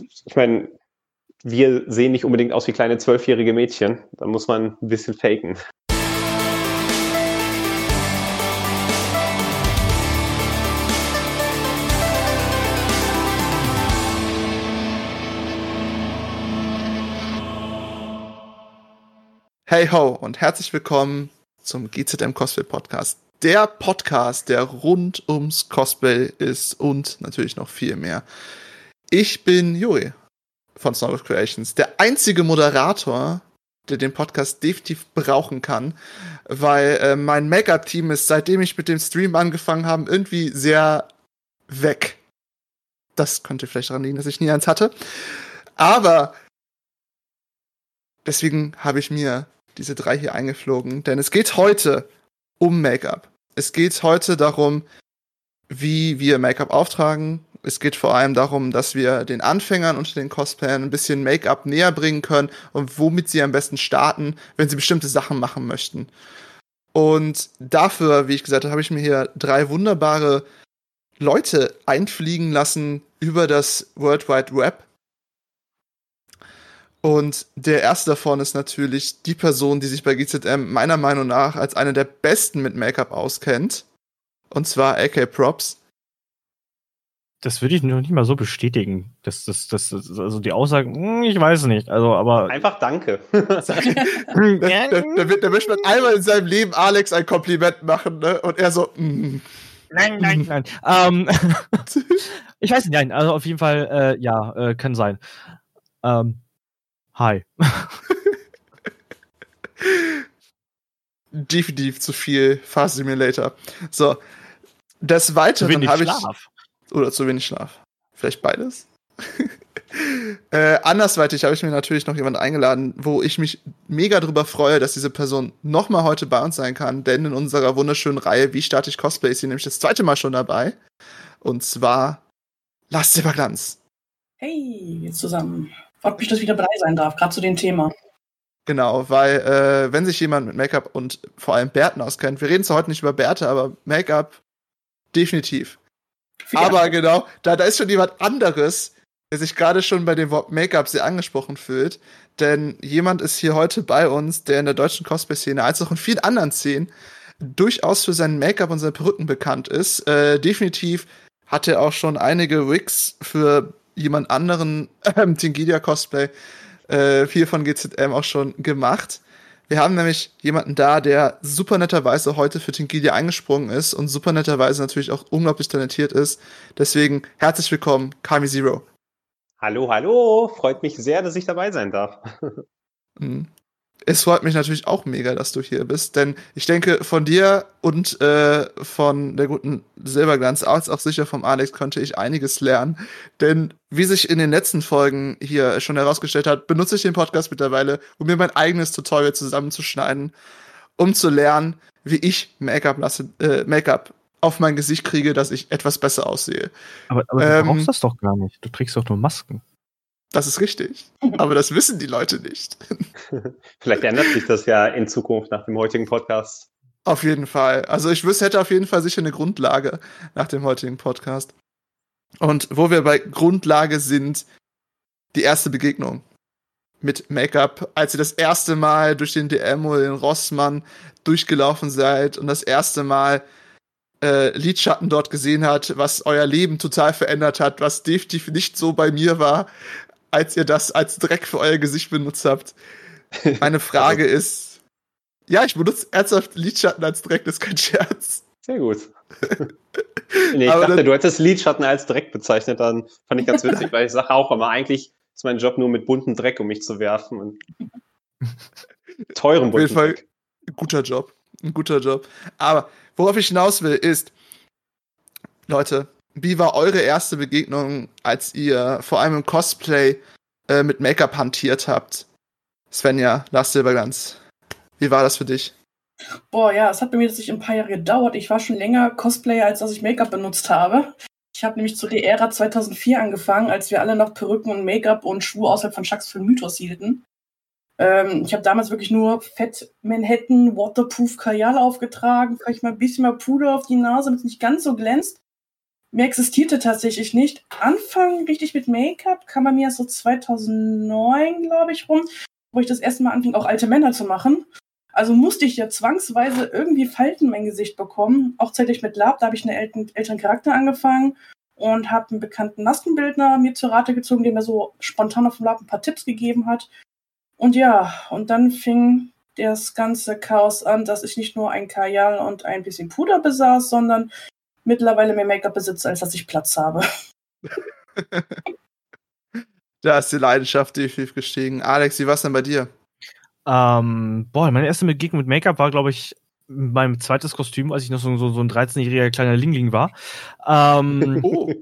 ich meine, wir sehen nicht unbedingt aus wie kleine zwölfjährige Mädchen. Da muss man ein bisschen faken. Hey ho und herzlich willkommen zum GZM Cosplay Podcast. Der Podcast, der rund ums Cosplay ist und natürlich noch viel mehr. Ich bin Juri von Snow of Creations, der einzige Moderator, der den Podcast definitiv brauchen kann, weil äh, mein Make-up-Team ist, seitdem ich mit dem Stream angefangen habe, irgendwie sehr weg. Das könnte vielleicht daran liegen, dass ich nie eins hatte. Aber deswegen habe ich mir diese drei hier eingeflogen, denn es geht heute um Make-up. Es geht heute darum, wie wir Make-up auftragen, es geht vor allem darum, dass wir den Anfängern unter den Cosplayern ein bisschen Make-up näher bringen können und womit sie am besten starten, wenn sie bestimmte Sachen machen möchten. Und dafür, wie ich gesagt habe, habe ich mir hier drei wunderbare Leute einfliegen lassen über das World Wide Web. Und der erste davon ist natürlich die Person, die sich bei GZM meiner Meinung nach als eine der besten mit Make-up auskennt. Und zwar AK Props. Das würde ich noch nicht mal so bestätigen. Das, das, das, also die Aussage, hm, ich weiß nicht. Also, aber. Einfach danke. da, da, da, möchte man einmal in seinem Leben Alex ein Kompliment machen, ne? Und er so, mm. Nein, nein, nein. ähm, ich weiß nicht, nein. Also auf jeden Fall, äh, ja, äh, kann sein. Ähm, hi. Definitiv zu viel Fast Simulator. So. Des Weiteren habe ich. Schlaf. Oder zu wenig Schlaf. Vielleicht beides. äh, andersweitig habe ich mir natürlich noch jemanden eingeladen, wo ich mich mega drüber freue, dass diese Person nochmal heute bei uns sein kann, denn in unserer wunderschönen Reihe Wie starte ich Cosplay ist sie nämlich das zweite Mal schon dabei. Und zwar Lars Silberglanz. Hey, zusammen. Freut mich, dass ich wieder dabei sein darf, gerade zu dem Thema. Genau, weil äh, wenn sich jemand mit Make-up und vor allem Bärten auskennt, wir reden zwar heute nicht über Bärte, aber Make-up definitiv. Aber genau, da, da ist schon jemand anderes, der sich gerade schon bei dem Wort Make-up sehr angesprochen fühlt. Denn jemand ist hier heute bei uns, der in der deutschen Cosplay-Szene, als auch in vielen anderen Szenen, durchaus für seinen Make-up und seine Perücken bekannt ist. Äh, definitiv hat er auch schon einige Wigs für jemand anderen äh, Tingidia Cosplay, äh, viel von GZM auch schon gemacht. Wir haben nämlich jemanden da, der super netterweise heute für Tinkidia eingesprungen ist und super netterweise natürlich auch unglaublich talentiert ist. Deswegen herzlich willkommen, Kami Zero. Hallo, hallo. Freut mich sehr, dass ich dabei sein darf. Es freut mich natürlich auch mega, dass du hier bist, denn ich denke, von dir und äh, von der guten Silberglanz, als auch sicher vom Alex, konnte ich einiges lernen. Denn wie sich in den letzten Folgen hier schon herausgestellt hat, benutze ich den Podcast mittlerweile, um mir mein eigenes Tutorial zusammenzuschneiden, um zu lernen, wie ich Make-up äh, Make-up auf mein Gesicht kriege, dass ich etwas besser aussehe. Aber, aber du ähm, brauchst das doch gar nicht. Du trägst doch nur Masken. Das ist richtig. Aber das wissen die Leute nicht. Vielleicht ändert sich das ja in Zukunft nach dem heutigen Podcast. Auf jeden Fall. Also ich wüsste, hätte auf jeden Fall sicher eine Grundlage nach dem heutigen Podcast. Und wo wir bei Grundlage sind, die erste Begegnung mit Make-up, als ihr das erste Mal durch den DM oder den Rossmann durchgelaufen seid und das erste Mal äh, Lidschatten dort gesehen hat, was euer Leben total verändert hat, was definitiv nicht so bei mir war, als ihr das als Dreck für euer Gesicht benutzt habt. Meine Frage ist, ja, ich benutze ernsthaft Lidschatten als Dreck, das ist kein Scherz. Sehr gut. nee, ich aber dachte, du hättest Lidschatten als Dreck bezeichnet, dann fand ich ganz witzig, weil ich sage auch immer, eigentlich ist mein Job nur mit bunten Dreck, um mich zu werfen und teuren bunten Auf jeden Fall Dreck. guter Job, ein guter Job. Aber worauf ich hinaus will, ist, Leute, wie war eure erste Begegnung, als ihr vor allem im Cosplay äh, mit Make-up hantiert habt? Svenja, Lars Silberglanz, wie war das für dich? Boah, ja, es hat bei mir tatsächlich ein paar Jahre gedauert. Ich war schon länger Cosplayer, als dass ich Make-up benutzt habe. Ich habe nämlich zu der Ära 2004 angefangen, als wir alle noch Perücken und Make-up und Schuhe außerhalb von Chucks für Mythos hielten. Ähm, ich habe damals wirklich nur Fett Manhattan Waterproof Kajal aufgetragen, vielleicht mal ein bisschen mehr Puder auf die Nase, damit es nicht ganz so glänzt. Mehr existierte tatsächlich nicht. Anfangen richtig mit Make-up kam bei mir so 2009, glaube ich, rum, wo ich das erste Mal anfing, auch alte Männer zu machen. Also musste ich ja zwangsweise irgendwie Falten in mein Gesicht bekommen. Auch zeitlich mit Lab, da habe ich einen älteren, älteren Charakter angefangen und habe einen bekannten Maskenbildner mir zur Rate gezogen, der mir so spontan auf dem Lab ein paar Tipps gegeben hat. Und ja, und dann fing das ganze Chaos an, dass ich nicht nur ein Kajal und ein bisschen Puder besaß, sondern mittlerweile mehr Make-up besitze, als dass ich Platz habe. da ist die Leidenschaft definitiv gestiegen. Alex, wie war es denn bei dir? Ähm, boah, meine erste Begegnung mit Make-up war, glaube ich, mein zweites Kostüm, als ich noch so, so, so ein 13-jähriger kleiner Lingling war. Ähm, oh.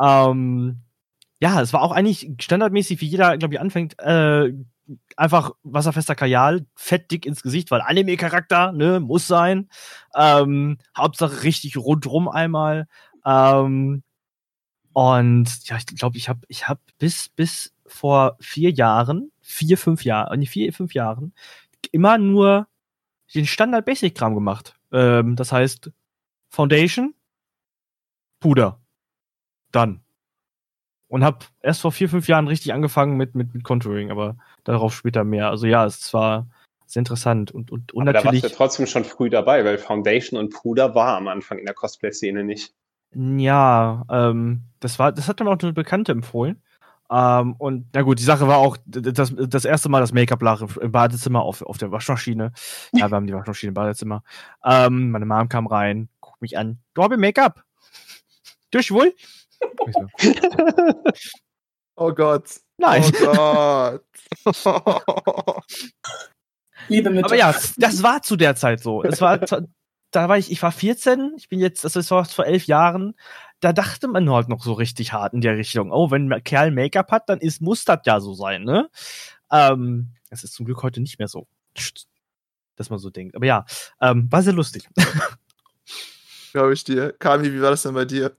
ähm, ja, es war auch eigentlich standardmäßig, wie jeder, glaube ich, anfängt, äh, einfach wasserfester Kajal, fett dick ins Gesicht, weil Anime-Charakter, ne, muss sein. Ähm, Hauptsache richtig rundrum einmal. Ähm, und ja, ich glaube, ich habe ich hab bis, bis vor vier Jahren, vier, fünf Jahren, nee, vier, fünf Jahren, immer nur den Standard-Basic-Kram gemacht. Ähm, das heißt, Foundation, Puder. Dann. Und hab erst vor vier, fünf Jahren richtig angefangen mit, mit, mit Contouring, aber darauf später mehr. Also ja, es war sehr interessant und, und, und aber natürlich. Da warst du trotzdem schon früh dabei, weil Foundation und Puder war am Anfang in der Cosplay-Szene nicht. Ja, ähm, das war, das hat mir auch eine Bekannte empfohlen. Ähm, und na gut, die Sache war auch das, das erste Mal das Make-up lag im Badezimmer auf, auf der Waschmaschine. Ja, wir haben die Waschmaschine im Badezimmer. Ähm, meine Mom kam rein, guckt mich an. Du hast Make-up. Du schwul? Oh Gott. Nein. Oh Gott. Liebe Mütter. Aber ja, das war zu der Zeit so. Es war, da war ich, ich war 14, ich bin jetzt, das war vor elf Jahren da dachte man halt noch so richtig hart in der Richtung. Oh, wenn ein Kerl Make-up hat, dann ist, muss das ja so sein, ne? Ähm, das ist zum Glück heute nicht mehr so, dass man so denkt. Aber ja, ähm, war sehr lustig. Glaube ich dir. Kami, wie war das denn bei dir?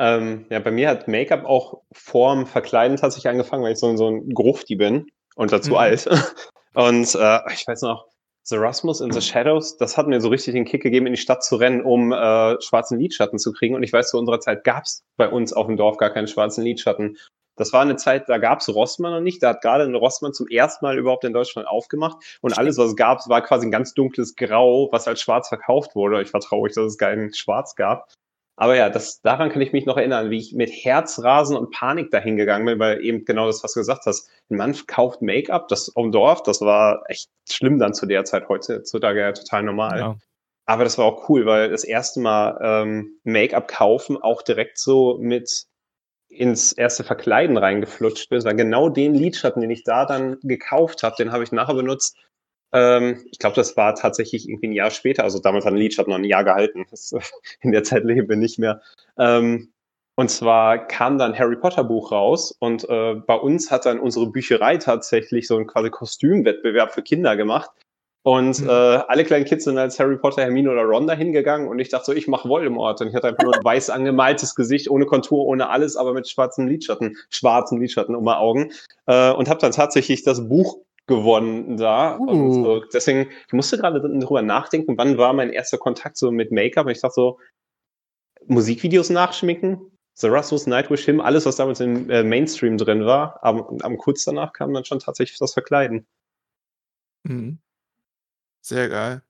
Ähm, ja, bei mir hat Make-up auch vorm Verkleiden tatsächlich angefangen, weil ich so, so ein Grufti bin und dazu mhm. alt. Und äh, ich weiß noch, The Rasmus in the Shadows, das hat mir so richtig den Kick gegeben, in die Stadt zu rennen, um äh, schwarzen Lidschatten zu kriegen. Und ich weiß, zu unserer Zeit gab es bei uns auf dem Dorf gar keine schwarzen Lidschatten. Das war eine Zeit, da gab es Rossmann noch nicht. Da hat gerade ein Rossmann zum ersten Mal überhaupt in Deutschland aufgemacht. Und alles, was es gab, war quasi ein ganz dunkles Grau, was als schwarz verkauft wurde. Ich war traurig, dass es kein Schwarz gab. Aber ja, das, daran kann ich mich noch erinnern, wie ich mit Herzrasen und Panik dahin gegangen bin, weil eben genau das, was du gesagt hast. Ein Mann kauft Make-up, das im Dorf, das war echt schlimm dann zu der Zeit, heutzutage ja total normal. Ja. Aber das war auch cool, weil das erste Mal ähm, Make-up kaufen auch direkt so mit ins erste Verkleiden reingeflutscht ist, weil genau den Lidschatten, den ich da dann gekauft habe, den habe ich nachher benutzt, ähm, ich glaube, das war tatsächlich irgendwie ein Jahr später. Also damals hat ein Lied noch ein Jahr gehalten. Das, in der Zeit leben wir nicht mehr. Ähm, und zwar kam dann Harry Potter Buch raus und äh, bei uns hat dann unsere Bücherei tatsächlich so einen quasi Kostümwettbewerb für Kinder gemacht. Und mhm. äh, alle kleinen Kids sind als Harry Potter, Hermine oder Ron dahin gegangen und ich dachte so, ich mache Voldemort. Und ich hatte einfach nur ein weiß angemaltes Gesicht, ohne Kontur, ohne alles, aber mit schwarzen Lidschatten, schwarzen Lidschatten um die Augen. Äh, und habe dann tatsächlich das Buch gewonnen da. Uh. So. deswegen, ich musste gerade drüber nachdenken, wann war mein erster Kontakt so mit Make-up. Und ich dachte so, Musikvideos nachschminken, The Rasmus Nightwish Him, alles, was damals im äh, Mainstream drin war. Aber am kurz danach kam dann schon tatsächlich das Verkleiden. Mhm. Sehr geil.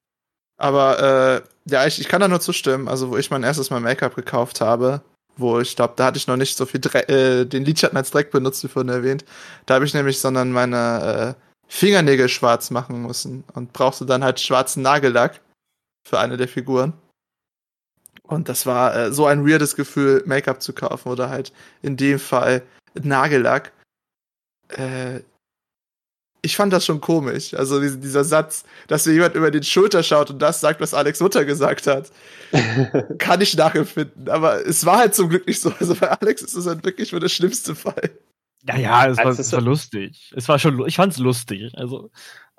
Aber äh, ja, ich, ich kann da nur zustimmen. Also, wo ich mein erstes Mal Make-up gekauft habe, wo ich glaube, da hatte ich noch nicht so viel Dre äh, den Lidschatten als Dreck benutzt, wie vorhin erwähnt. Da habe ich nämlich, sondern meine äh, Fingernägel schwarz machen müssen und brauchst du dann halt schwarzen Nagellack für eine der Figuren. Und das war äh, so ein weirdes Gefühl, Make-up zu kaufen oder halt in dem Fall Nagellack. Äh, ich fand das schon komisch. Also dieser Satz, dass mir jemand über den Schulter schaut und das sagt, was Alex Mutter gesagt hat, kann ich nachempfinden. Aber es war halt zum Glück nicht so. Also bei Alex ist es halt wirklich nur der schlimmste Fall. Ja, ja, es, war, es war lustig. Es war schon, ich fand's lustig. Also,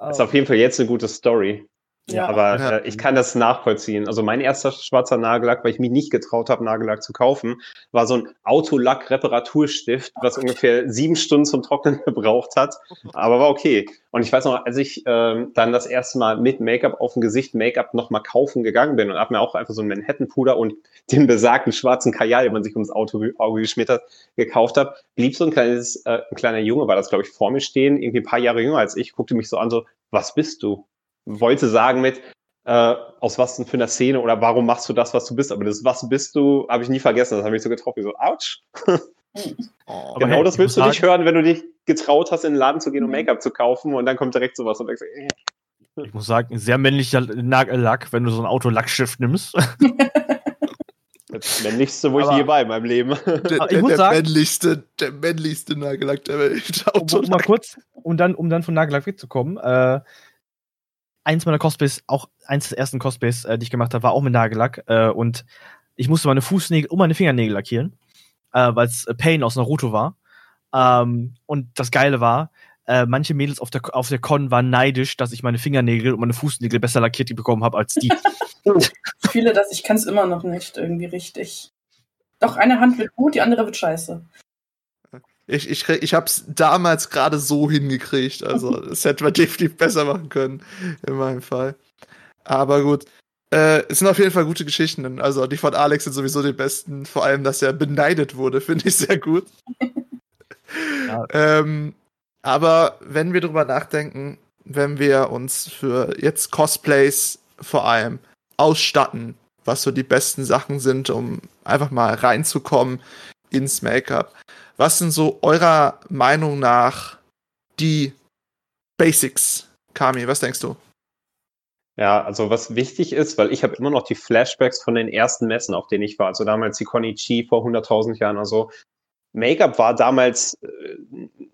ist auf jeden Fall jetzt eine gute Story. Ja, aber ja. Äh, ich kann das nachvollziehen. Also mein erster schwarzer Nagellack, weil ich mich nicht getraut habe, Nagellack zu kaufen, war so ein Autolack-Reparaturstift, was ungefähr sieben Stunden zum Trocknen gebraucht hat. Aber war okay. Und ich weiß noch, als ich ähm, dann das erste Mal mit Make-up auf dem Gesicht Make-up nochmal kaufen gegangen bin und habe mir auch einfach so ein Manhattan-Puder und den besagten schwarzen Kajal, den man sich ums Auto, Auge geschmiert hat, gekauft habe, blieb so ein kleines, äh, ein kleiner Junge, war das glaube ich vor mir stehen, irgendwie ein paar Jahre jünger als ich, guckte mich so an, so, was bist du? Wollte sagen mit, äh, aus was denn für einer Szene oder warum machst du das, was du bist. Aber das, was bist du, habe ich nie vergessen. Das habe ich so getroffen. So, ouch. Oh. genau hey, das willst du nicht hören, wenn du dich getraut hast, in den Laden zu gehen, um mhm. Make-up zu kaufen und dann kommt direkt sowas und denkst, äh. Ich muss sagen, ein sehr männlicher Lack, wenn du so ein Auto Lackschiff nimmst. Das männlichste, wo aber, ich je war in meinem Leben. Der, der, der sagen, männlichste, der männlichste Nagellack der Welt. Um, um, mal kurz, um dann, um dann von Nagellack wegzukommen, äh, eins meiner Cosplays, auch eins der ersten Cosplays, äh, die ich gemacht habe, war auch mit Nagellack. Äh, und ich musste meine Fußnägel und meine Fingernägel lackieren, äh, weil es Pain aus Naruto war. Ähm, und das Geile war, äh, manche Mädels auf der, auf der Con waren neidisch, dass ich meine Fingernägel und meine Fußnägel besser lackiert bekommen habe als die. oh, viele das, ich kann es immer noch nicht irgendwie richtig. Doch, eine Hand wird gut, die andere wird scheiße. Ich, ich, ich habe es damals gerade so hingekriegt. Also, das hätte man definitiv besser machen können, in meinem Fall. Aber gut. Äh, es sind auf jeden Fall gute Geschichten. Also, die von Alex sind sowieso die besten. Vor allem, dass er beneidet wurde, finde ich sehr gut. Ja. ähm, aber wenn wir drüber nachdenken, wenn wir uns für jetzt Cosplays vor allem ausstatten, was so die besten Sachen sind, um einfach mal reinzukommen ins Make-up, was sind so eurer Meinung nach die Basics? Kami, was denkst du? Ja, also was wichtig ist, weil ich habe immer noch die Flashbacks von den ersten Messen, auf denen ich war. Also damals die Conny Chi vor 100.000 Jahren oder so. Make-up war damals äh,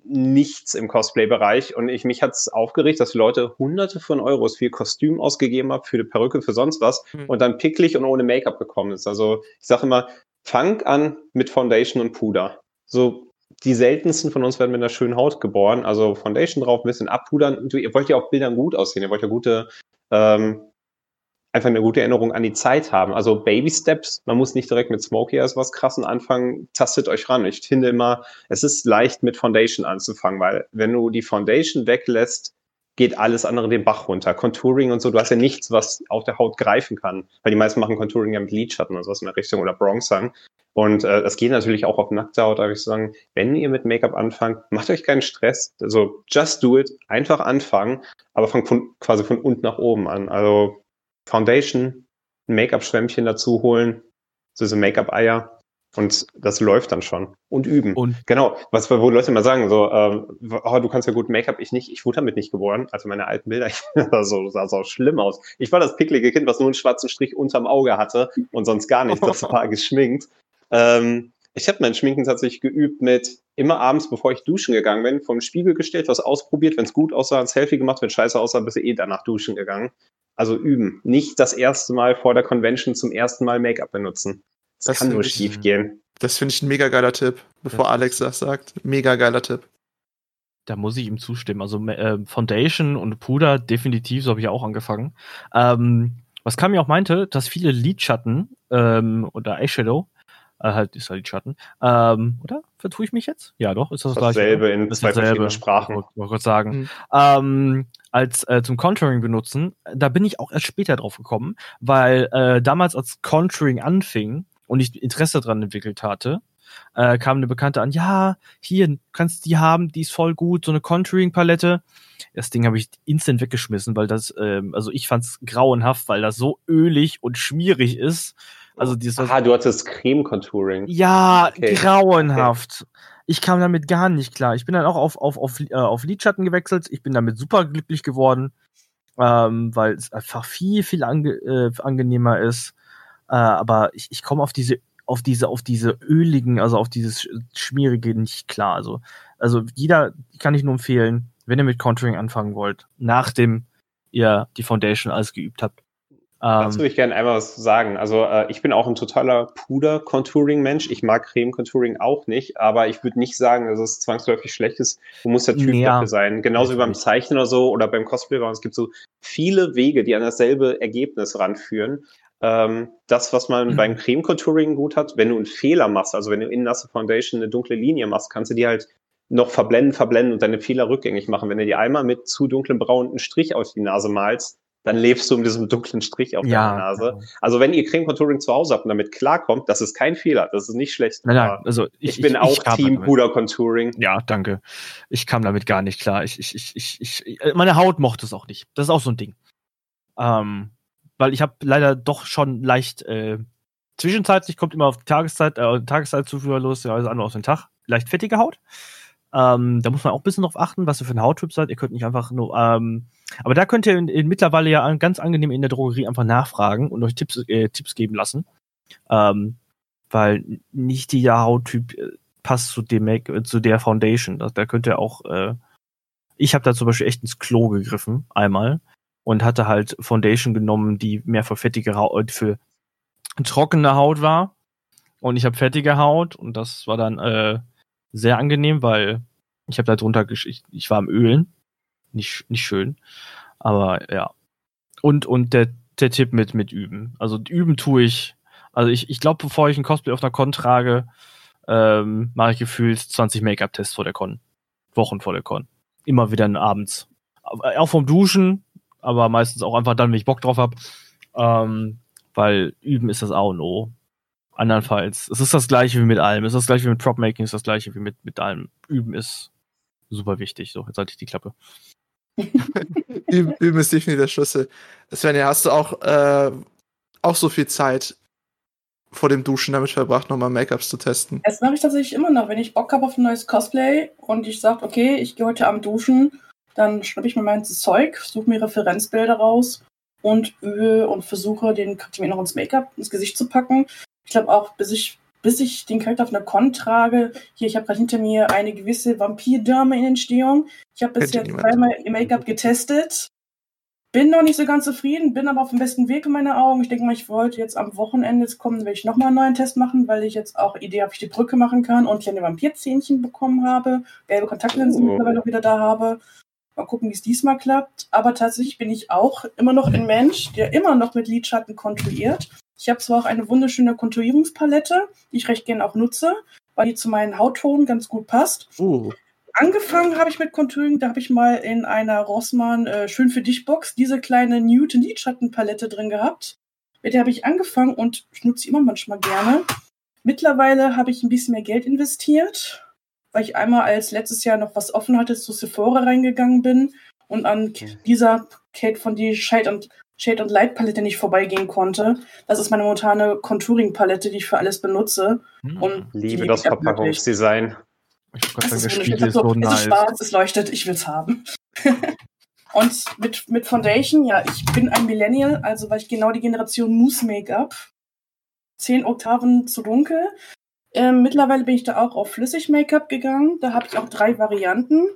nichts im Cosplay-Bereich und ich, mich hat's aufgeregt, dass Leute hunderte von Euros für Kostüm ausgegeben haben, für eine Perücke, für sonst was mhm. und dann picklig und ohne Make-up gekommen ist. Also ich sage immer, fang an mit Foundation und Puder so die seltensten von uns werden mit einer schönen Haut geboren. Also Foundation drauf, ein bisschen abpudern. Ihr wollt ja auch Bildern gut aussehen. Ihr wollt ja gute, ähm, einfach eine gute Erinnerung an die Zeit haben. Also Baby Steps. Man muss nicht direkt mit Smoky als was krassen anfangen. Tastet euch ran. Ich finde immer, es ist leicht mit Foundation anzufangen, weil wenn du die Foundation weglässt, geht alles andere den Bach runter. Contouring und so, du hast ja nichts, was auf der Haut greifen kann. Weil die meisten machen Contouring ja mit Lidschatten oder sowas in der Richtung oder Bronzern. Und äh, das geht natürlich auch auf nackte Haut, aber ich sagen, wenn ihr mit Make-up anfangt, macht euch keinen Stress. Also just do it, einfach anfangen, aber fangt von, quasi von unten nach oben an. Also Foundation, Make-up-Schwämmchen dazu holen, so diese Make-up-Eier und das läuft dann schon. Und üben. Und genau, was wo Leute immer sagen, so, ähm, oh, du kannst ja gut Make-up, ich nicht, ich wurde damit nicht geboren. Also meine alten Bilder, ich sah so, sah so schlimm aus. Ich war das picklige Kind, was nur einen schwarzen Strich unterm Auge hatte und sonst gar nichts. Das war geschminkt. Ähm, ich habe mein Schminken tatsächlich geübt mit immer abends, bevor ich duschen gegangen bin, vom Spiegel gestellt, was ausprobiert, wenn es gut aussah, ein Selfie gemacht, wenn scheiße aussah, bist du eh danach duschen gegangen. Also üben. Nicht das erste Mal vor der Convention zum ersten Mal Make-up benutzen. Das, das kann nur schief gehen. Das finde ich ein mega geiler Tipp, bevor ja. Alex das sagt. Mega geiler Tipp. Da muss ich ihm zustimmen. Also äh, Foundation und Puder, definitiv, so habe ich auch angefangen. Ähm, was Kami auch meinte, dass viele Lidschatten ähm, oder Eyeshadow äh, halt ist halt die Schatten. Ähm, oder? Vertue ich mich jetzt? Ja, doch, ist das, das dasselbe in das zwei verschiedenen Sprachen. Wollte ich kurz sagen. Mhm. Ähm, als äh, zum Contouring benutzen, da bin ich auch erst später drauf gekommen, weil äh, damals als Contouring anfing und ich Interesse daran entwickelt hatte, äh, kam eine Bekannte an, ja, hier, kannst die haben, die ist voll gut, so eine Contouring-Palette. Das Ding habe ich instant weggeschmissen, weil das, ähm, also ich fand's grauenhaft, weil das so ölig und schmierig ist also dieses, Aha, du hattest Creme-Contouring. Ja, okay. grauenhaft. Okay. Ich kam damit gar nicht klar. Ich bin dann auch auf, auf, auf, äh, auf Lidschatten gewechselt. Ich bin damit super glücklich geworden, ähm, weil es einfach viel, viel ange, äh, angenehmer ist. Äh, aber ich, ich komme auf diese, auf diese, auf diese öligen, also auf dieses schmierige nicht klar. Also, also jeder kann ich nur empfehlen, wenn ihr mit Contouring anfangen wollt, nachdem ihr die Foundation alles geübt habt Dazu würde ich gerne einmal was sagen. Also äh, ich bin auch ein totaler Puder-Contouring-Mensch. Ich mag Creme-Contouring auch nicht, aber ich würde nicht sagen, dass es zwangsläufig schlecht ist. Du musst der Typ Ja. dafür sein. Genauso wie beim Zeichnen oder so oder beim Cosplay. Es gibt so viele Wege, die an dasselbe Ergebnis ranführen. Ähm, das, was man Mhm. beim Creme-Contouring gut hat, wenn du einen Fehler machst, also wenn du in nasse Foundation eine dunkle Linie machst, kannst du die halt noch verblenden, verblenden und deine Fehler rückgängig machen. Wenn du dir einmal mit zu dunklem Braun einen Strich auf die Nase malst, dann lebst du mit diesem dunklen Strich auf Ja. deiner Nase. Also wenn ihr Creme Contouring zu Hause habt und damit klarkommt, das ist kein Fehler, das ist nicht schlecht. Nein, nein, also ich, bin auch kam Team. Puder Contouring. Ja, danke. Ich kam damit gar nicht klar. Ich, ich, ich, ich, ich, äh, meine Haut mochte es auch nicht. Das ist auch so ein Ding. Ähm, weil ich habe leider doch schon leicht äh, zwischenzeitlich kommt immer auf die Tageszeit, äh, Tageszeitzuführ los, ja, also andere aus dem Tag, leicht fettige Haut. Ähm, da muss man auch ein bisschen drauf achten, was ihr für ein Hauttyp seid. Ihr könnt nicht einfach nur, ähm, aber da könnt ihr in, in mittlerweile ja an- ganz angenehm in der Drogerie einfach nachfragen und euch Tipps, äh, Tipps geben lassen. Ähm, weil nicht jeder Hauttyp äh, passt zu dem äh, zu der Foundation. Da, da könnt ihr auch, äh, ich habe da zum Beispiel echt ins Klo gegriffen, einmal, und hatte halt Foundation genommen, die mehr für fettige Haut, für trockene Haut war. Und ich habe fettige Haut und das war dann äh, sehr angenehm, weil ich habe da drunter, ich, ich war am Ölen. Nicht, nicht schön. Aber ja. Und, und der, der Tipp mit, mit üben. Also üben tue ich. Also ich, ich glaube, bevor ich ein Cosplay auf einer Con trage, ähm, mache ich gefühlt 20 Make-up-Tests vor der Con. Wochen vor der Con. Immer wieder abends. Auch vom Duschen, aber meistens auch einfach dann, wenn ich Bock drauf habe. Ähm, weil üben ist das A und O. Andernfalls, es ist das gleiche wie mit allem. Es ist das gleiche wie mit Prop-Making, es ist das gleiche wie mit, mit allem. Üben ist super wichtig. So, jetzt halte ich die Klappe. Üben, ist definitiv der Schlüssel. Svenja, hast du auch, äh, auch so viel Zeit vor dem Duschen damit verbracht, nochmal Make-ups zu testen? Das mache ich tatsächlich immer noch. Wenn ich Bock habe auf ein neues Cosplay und ich sage, okay, ich gehe heute Abend duschen, dann schnappe ich mir mein Zeug, suche mir Referenzbilder raus und übe und versuche, den mir noch ins Make-up, ins Gesicht zu packen. Ich glaube auch, bis ich, bis ich den Charakter auf einer Con trage, hier, ich habe gerade hinter mir eine gewisse Vampirdame in Entstehung. Ich habe bisher zweimal ihr Make-up getestet. Bin noch nicht so ganz zufrieden, bin aber auf dem besten Weg in meinen Augen. Ich denke mal, ich wollte jetzt am Wochenende jetzt kommen, werde ich nochmal einen neuen Test machen, weil ich jetzt auch Idee habe, ich die Brücke machen kann und kleine Vampirzähnchen bekommen habe, gelbe Kontaktlinsen Oh. mittlerweile auch wieder da habe. Mal gucken, wie es diesmal klappt. Aber tatsächlich bin ich auch immer noch ein Mensch, der immer noch mit Lidschatten konturiert. Ich habe zwar auch eine wunderschöne Konturierungspalette, die ich recht gerne auch nutze, weil die zu meinen Hauttonen ganz gut passt. Uh, Angefangen habe ich mit Contouring, da habe ich mal in einer Rossmann äh, Schön für dich Box diese kleine Newton Lidschattenpalette drin gehabt. Mit der habe ich angefangen und ich nutze sie immer manchmal gerne. Mittlerweile habe ich ein bisschen mehr Geld investiert, weil ich einmal als letztes Jahr noch was offen hatte, zu Sephora reingegangen bin und an dieser Kate von die Shade und Shade und Light Palette nicht vorbeigehen konnte. Das ist meine momentane Contouring Palette, die ich für alles benutze. Und die Liebe das. Verpackungsdesign. Ich wollte Das ist ist Also, so es ist schwarz, es leuchtet, ich will's haben. Und mit, mit Foundation, ja, ich bin ein Millennial, also war ich genau die Generation Mousse Make-up. Zehn Oktaven zu dunkel. Ähm, mittlerweile bin ich da auch auf Flüssig Make-up gegangen. Da habe ich auch drei Varianten.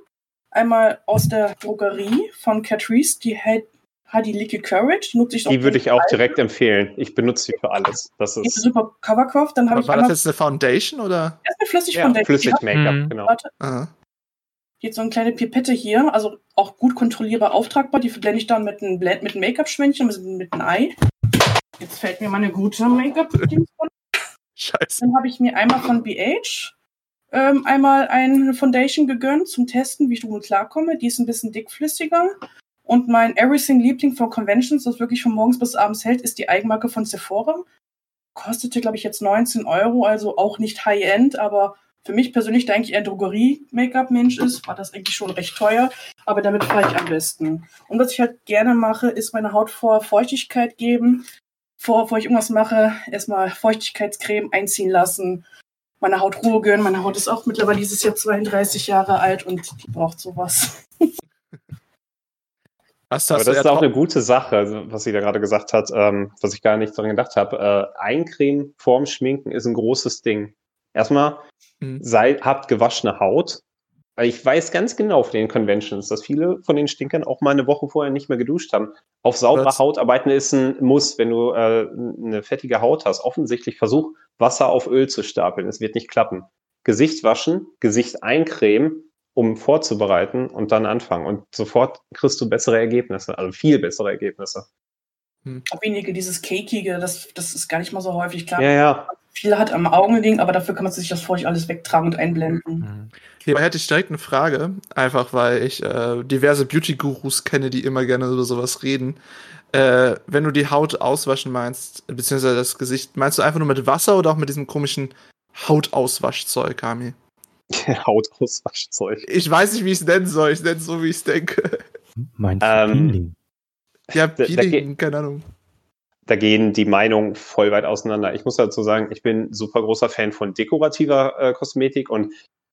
Einmal aus der Drogerie von Catrice, die Had- Hadi Liquid Courage. Die nutze ich Die würde ich auch direkt empfehlen. Ich benutze sie für alles. Das ist ist super Covercraft. Dann habe war ich das einmal jetzt eine Foundation oder? erstmal Flüssig ja, Foundation. flüssig. Make-up, Mhm. genau. Warte, Ah. Hier so eine kleine Pipette hier, also auch gut kontrollierbar auftragbar. Die verblende ich dann mit einem Blend, mit einem Make-up-Schwämmchen, mit, mit einem Ei. Jetzt fällt mir meine gute make up Scheiße. Dann habe ich mir einmal von BH ähm, einmal eine Foundation gegönnt zum Testen, wie ich damit klarkomme. Die ist ein bisschen dickflüssiger. Und mein Everything-Liebling von Conventions, das wirklich von morgens bis abends hält, ist die Eigenmarke von Sephora. Kostete, glaube ich, jetzt 19 Euro, also auch nicht High-End, aber für mich persönlich, der eigentlich eher Drogerie-Make-up-Mensch ist, war das eigentlich schon recht teuer, aber damit fahre ich am besten. Und was ich halt gerne mache, ist meine Haut vor Feuchtigkeit geben. Vor, bevor ich irgendwas mache, erstmal Feuchtigkeitscreme einziehen lassen, meine Haut Ruhe gönnen. Meine Haut ist auch mittlerweile dieses Jahr 32 Jahre alt und die braucht sowas. Was Aber das ist auch eine gute Sache, also, was sie da gerade gesagt hat, ähm, was ich gar nicht daran gedacht habe. Äh, Eincremen vorm Schminken ist ein großes Ding. Erstmal, Mhm. sei, habt gewaschene Haut. Ich weiß ganz genau auf den Conventions, dass viele von den Stinkern auch mal eine Woche vorher nicht mehr geduscht haben. Auf saubere Was? Haut arbeiten ist ein Muss, wenn du äh, eine fettige Haut hast. Offensichtlich versuch, Wasser auf Öl zu stapeln. Es wird nicht klappen. Gesicht waschen, Gesicht eincremen, um vorzubereiten und dann anfangen. Und sofort kriegst du bessere Ergebnisse, also viel bessere Ergebnisse. Hm. Wenige, dieses Cakeige, das, das ist gar nicht mal so häufig klar. Ja, ja. Viel hat am Augen liegen, aber dafür kann man sich das vorher alles wegtragen und einblenden. Mhm. Hier hätte ich direkt eine Frage, einfach weil ich äh, diverse Beauty-Gurus kenne, die immer gerne über sowas reden. Äh, wenn du die Haut auswaschen meinst, beziehungsweise das Gesicht, meinst du einfach nur mit Wasser oder auch mit diesem komischen Hautauswaschzeug, Kami? Hautauswaschzeug. Ich weiß nicht, wie ich es nennen soll. Ich nenne es so, wie ich es denke. Meinst du ähm, Peeling? Ja, Peeling, keine Ahnung. Da gehen die Meinungen voll weit auseinander. Ich muss dazu sagen, ich bin super großer Fan von dekorativer äh, Kosmetik und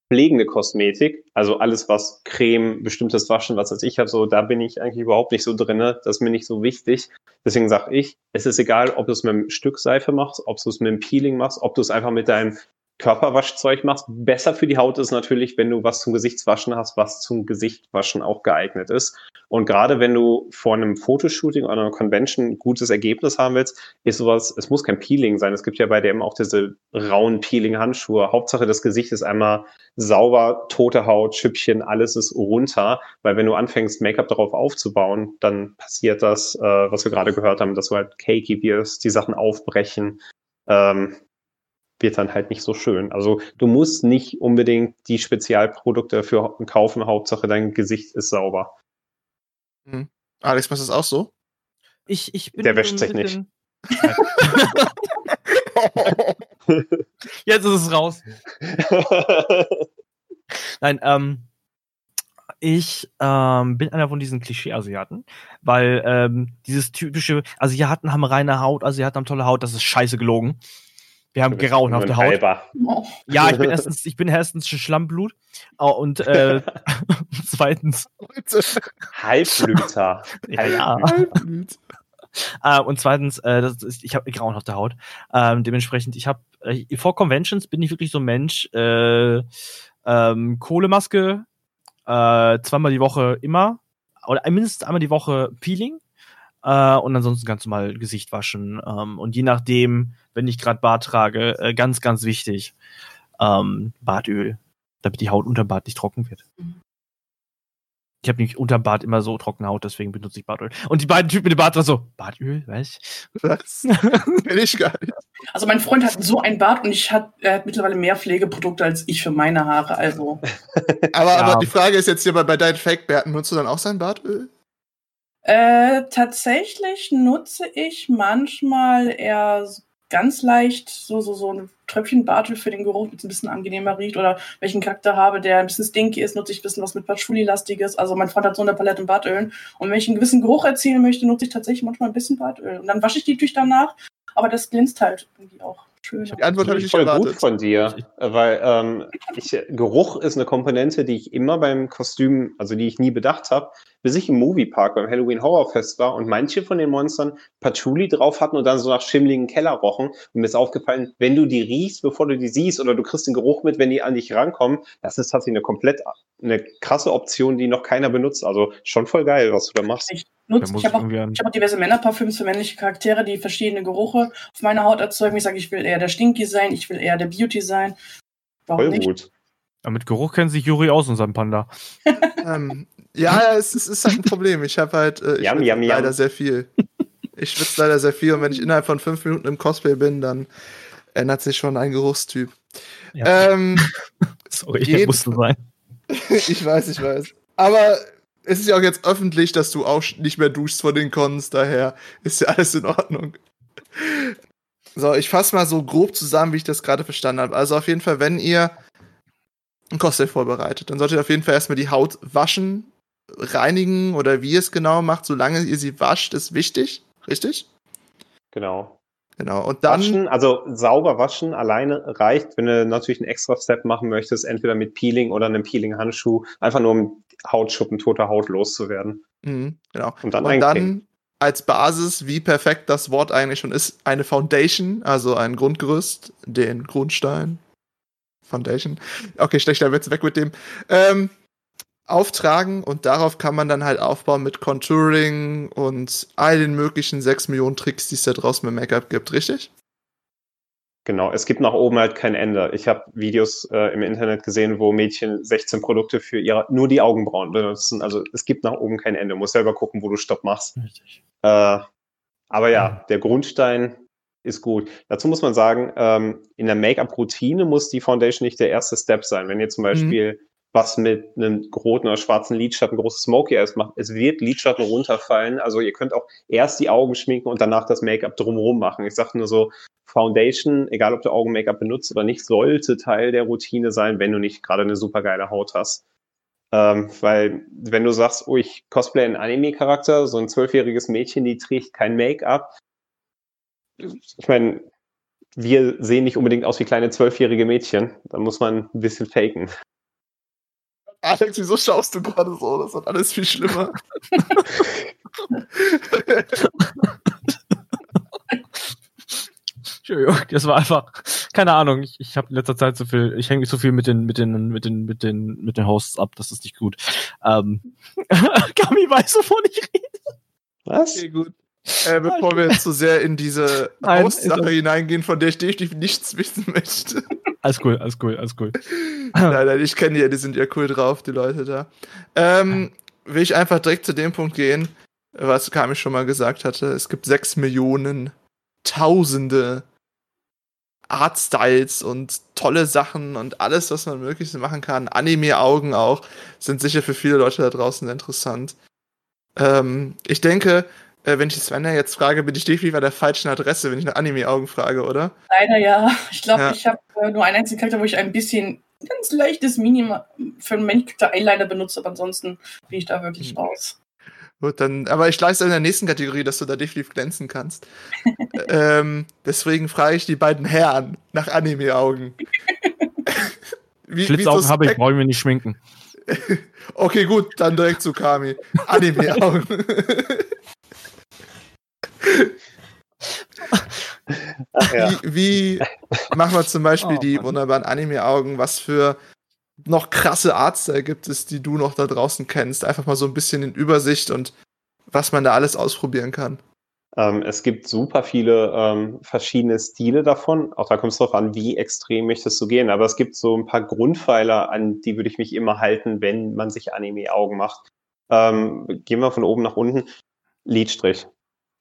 pflegende Kosmetik, also alles, was Creme, bestimmtes Waschen, was als ich habe, so, da bin ich eigentlich überhaupt nicht so drinne. Das ist mir nicht so wichtig. Deswegen sage ich, es ist egal, ob du es mit einem Stück Seife machst, ob du es mit einem Peeling machst, ob du es einfach mit deinem Körperwaschzeug machst. Besser für die Haut ist natürlich, wenn du was zum Gesichtswaschen hast, was zum Gesichtwaschen auch geeignet ist. Und gerade wenn du vor einem Fotoshooting oder einer Convention ein gutes Ergebnis haben willst, ist sowas, es muss kein Peeling sein. Es gibt ja bei dem auch diese rauen Peeling-Handschuhe. Hauptsache das Gesicht ist einmal sauber, tote Haut, Schüppchen, alles ist runter. Weil wenn du anfängst, Make-up darauf aufzubauen, dann passiert das, äh, was wir gerade gehört haben, dass du halt cakey wirst, die Sachen aufbrechen. Ähm, wird dann halt nicht so schön. Also du musst nicht unbedingt die Spezialprodukte dafür kaufen, Hauptsache dein Gesicht ist sauber. Hm. Alex, machst du das auch so? Ich, ich bin Der wäscht sich nicht. Jetzt ist es raus. Nein, ähm, ich ähm, bin einer von diesen Klischee-Asiaten, weil ähm, dieses typische Asiaten haben reine Haut, Asiaten haben tolle Haut, das ist scheiße gelogen. Wir haben grauenhafte Haut. Halber. Ja, ich bin erstens, ich bin erstens Schlammblut oh, und äh, zweitens Halbblüter. ja, ja. Halbblüt. Uh, und zweitens, äh, das ist, ich habe grauenhafte Haut. Ähm, dementsprechend, ich habe äh, vor Conventions bin ich wirklich so ein Mensch. Äh, ähm, Kohlemaske, äh, zweimal die Woche immer oder mindestens einmal die Woche Peeling äh, und ansonsten ganz normal Gesicht waschen. Ähm, und je nachdem, wenn ich gerade Bart trage, äh, ganz, ganz wichtig, ähm, Bartöl, damit die Haut unterm Bart nicht trocken wird. Ich habe nämlich unterm Bart immer so trockene Haut, deswegen benutze ich Bartöl. Und die beiden Typen mit dem Bart waren so, Bartöl, was? Was? Will ich gar nicht. Also mein Freund hat so ein Bart und ich hat, er hat mittlerweile mehr Pflegeprodukte als ich für meine Haare, also. aber, ja. aber die Frage ist jetzt hier bei, bei deinen Fake-Bärten, nutzt du dann auch sein Bartöl? Äh, tatsächlich nutze ich manchmal eher ganz leicht so, so, so ein Tröpfchen Bartel für den Geruch, damit es ein bisschen angenehmer riecht. Oder welchen Charakter habe, der ein bisschen stinky ist, nutze ich ein bisschen was mit Patchouli-lastiges. Also mein Freund hat so eine Palette Bartölen. Und wenn ich einen gewissen Geruch erzielen möchte, nutze ich tatsächlich manchmal ein bisschen Bartöl. Und dann wasche ich die natürlich danach, aber das glänzt halt irgendwie auch. Schön. Die Antwort habe ich nicht voll erwartet. gut von dir, weil ähm, ich, Geruch ist eine Komponente, die ich immer beim Kostüm, also die ich nie bedacht habe, bis ich im Moviepark beim Halloween Horror Fest war und manche von den Monstern Patchouli drauf hatten und dann so nach schimmligen Keller rochen. Und mir ist aufgefallen, wenn du die riechst, bevor du die siehst, oder du kriegst den Geruch mit, wenn die an dich rankommen, das ist tatsächlich eine komplett eine krasse Option, die noch keiner benutzt. Also schon voll geil, was du da machst. Ich, nutze, ich habe auch, hab auch diverse Männerparfüms für männliche Charaktere, die verschiedene Gerüche auf meiner Haut erzeugen. Ich sage, ich will eher der Stinky sein, ich will eher der Beauty sein. Warum voll nicht? gut. Ja, mit Geruch kennt sich Juri aus, unserem Panda. ähm, ja, es, es, ist halt ein Problem. Ich habe halt äh, ich yum, yum, leider yum. sehr viel. Ich schwitze leider sehr viel und wenn ich innerhalb von fünf Minuten im Cosplay bin, dann ändert sich schon ein Geruchstyp. Ja. Ähm, Sorry, ich musste sein. ich weiß, ich weiß. Aber es ist ja auch jetzt öffentlich, dass du auch nicht mehr duschst vor den Cons, daher ist ja alles in Ordnung. So, ich fasse mal so grob zusammen, wie ich das gerade verstanden habe. Also auf jeden Fall, wenn ihr ein Cosplay vorbereitet, dann solltet ihr auf jeden Fall erstmal die Haut waschen, reinigen oder wie ihr es genau macht, solange ihr sie wascht, ist wichtig, richtig? Genau. Genau. Und dann. Waschen, also sauber waschen alleine reicht, wenn du natürlich einen extra Step machen möchtest, entweder mit Peeling oder einem Peeling-Handschuh, einfach nur um Hautschuppen, tote Haut loszuwerden. Mhm, genau. Und dann, Und dann als Basis, wie perfekt das Wort eigentlich schon ist, eine Foundation, also ein Grundgerüst, den Grundstein. Foundation. Okay, schlechter Witz, weg mit dem. Ähm, auftragen und darauf kann man dann halt aufbauen mit Contouring und all den möglichen 6 Millionen Tricks, die es da draußen mit Make-up gibt, richtig? Genau, es gibt nach oben halt kein Ende. Ich habe Videos äh, im Internet gesehen, wo Mädchen 16 Produkte für ihre, nur die Augenbrauen benutzen. Also es gibt nach oben kein Ende. Du musst selber gucken, wo du Stopp machst. Richtig. Äh, aber ja, der Grundstein ist gut. Dazu muss man sagen, ähm, in der Make-up-Routine muss die Foundation nicht der erste Step sein. Wenn ihr zum mhm. Beispiel mhm. was mit einem roten oder schwarzen Lidschatten, großes Smoky Eyes macht, es wird Lidschatten runterfallen. Also ihr könnt auch erst die Augen schminken und danach das Make-up drumherum machen. Ich sage nur so, Foundation, egal ob du Augen-Make-up benutzt oder nicht, sollte Teil der Routine sein, wenn du nicht gerade eine super geile Haut hast. Ähm, weil, wenn du sagst, oh, ich cosplay einen Anime-Charakter, so ein zwölfjähriges Mädchen, die trägt kein Make-up. Ich meine, wir sehen nicht unbedingt aus wie kleine zwölfjährige Mädchen. Da muss man ein bisschen faken. Alex, wieso schaust du gerade so? Das ist alles viel schlimmer. Entschuldigung, das war einfach, keine Ahnung, ich, ich habe in letzter Zeit so viel, ich hänge mich so viel mit den, mit den, mit den, mit den, mit den Hosts ab, das ist nicht gut. Ähm, Gami weiß, wovon ich rede. Was? Okay, gut. Äh, bevor wir jetzt zu so sehr in diese Host-Sache hineingehen, von der ich definitiv nichts wissen möchte. Alles cool, alles cool, alles cool. nein, nein, ich kenne die ja, die sind ja cool drauf, die Leute da. Ähm, will ich einfach direkt zu dem Punkt gehen, was Kami schon mal gesagt hatte. Es gibt sechs Millionen, Tausende Artstyles und tolle Sachen und alles, was man möglichst machen kann. Anime-Augen auch sind sicher für viele Leute da draußen interessant. Ähm, ich denke, äh, wenn ich Svenja jetzt frage, bin ich definitiv an der falschen Adresse, wenn ich nach Anime-Augen frage, oder? Leider ja. Ich glaube, ja. ich habe äh, nur einen einzigen Charakter, wo ich ein bisschen ganz leichtes Minimum für einen Main-Character Eyeliner benutze, aber ansonsten bin ich da wirklich hm. raus. Gut, dann, aber ich leiste in der nächsten Kategorie, dass du da definitiv glänzen kannst. ähm, deswegen frage ich die beiden Herren nach Anime-Augen. Schlitzaugen habe ich, brauche ich mir nicht schminken. okay, gut, dann direkt zu Kami. Anime-Augen. ja. Wie, wie machen wir zum Beispiel oh, die wunderbaren Anime-Augen? Was für noch krasse Artstyle gibt es, die du noch da draußen kennst? Einfach mal so ein bisschen in Übersicht und was man da alles ausprobieren kann. Ähm, es gibt super viele ähm, verschiedene Stile davon. Auch da kommt es darauf an, wie extrem möchtest du gehen. Aber es gibt so ein paar Grundpfeiler, an die würde ich mich immer halten, wenn man sich Anime-Augen macht. Ähm, gehen wir von oben nach unten. Lidstrich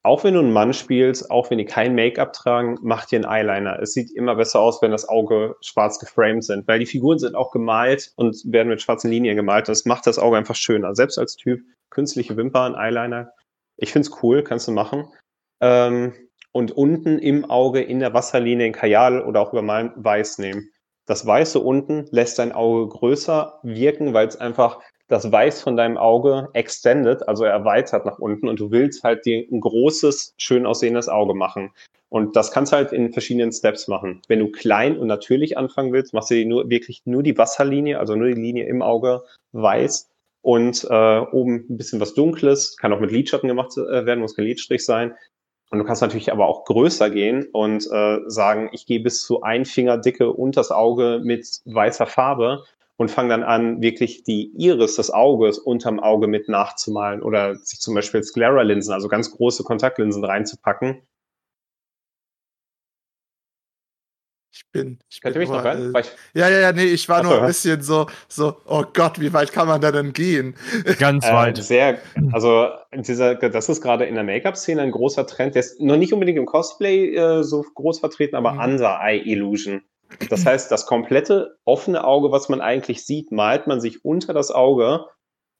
auch wenn du einen Mann spielst, auch wenn die kein Make-up tragen, mach dir einen Eyeliner. Es sieht immer besser aus, wenn das Auge schwarz geframed sind, weil die Figuren sind auch gemalt und werden mit schwarzen Linien gemalt. Das macht das Auge einfach schöner. Selbst als Typ, künstliche Wimpern, Eyeliner. Ich find's cool, kannst du machen. Ähm, und unten im Auge in der Wasserlinie ein Kajal oder auch übermalen weiß nehmen. Das Weiße unten lässt dein Auge größer wirken, weil es einfach das Weiß von deinem Auge extended, also erweitert nach unten und du willst halt dir ein großes, schön aussehendes Auge machen. Und das kannst du halt in verschiedenen Steps machen. Wenn du klein und natürlich anfangen willst, machst du dir nur, wirklich nur die Wasserlinie, also nur die Linie im Auge weiß und äh, oben ein bisschen was Dunkles, kann auch mit Lidschatten gemacht äh, werden, muss kein Lidstrich sein. Und du kannst natürlich aber auch größer gehen und äh, sagen, ich gehe bis zu ein Finger dicke unters Auge mit weißer Farbe und fange dann an, wirklich die Iris des Auges unterm Auge mit nachzumalen oder sich zum Beispiel Sclera-Linsen, also ganz große Kontaktlinsen reinzupacken. Ich bin. Ich Könnt ihr mich noch rein? Äh, ja, ja, ja, nee, ich war nur ein bisschen so, so, oh Gott, wie weit kann man da denn gehen? Ganz äh, weit. Sehr, also dieser, das ist gerade in der Make-up-Szene ein großer Trend, der ist noch nicht unbedingt im Cosplay äh, so groß vertreten, aber mhm. Under-Eye-Illusion. Das heißt, das komplette offene Auge, was man eigentlich sieht, malt man sich unter das Auge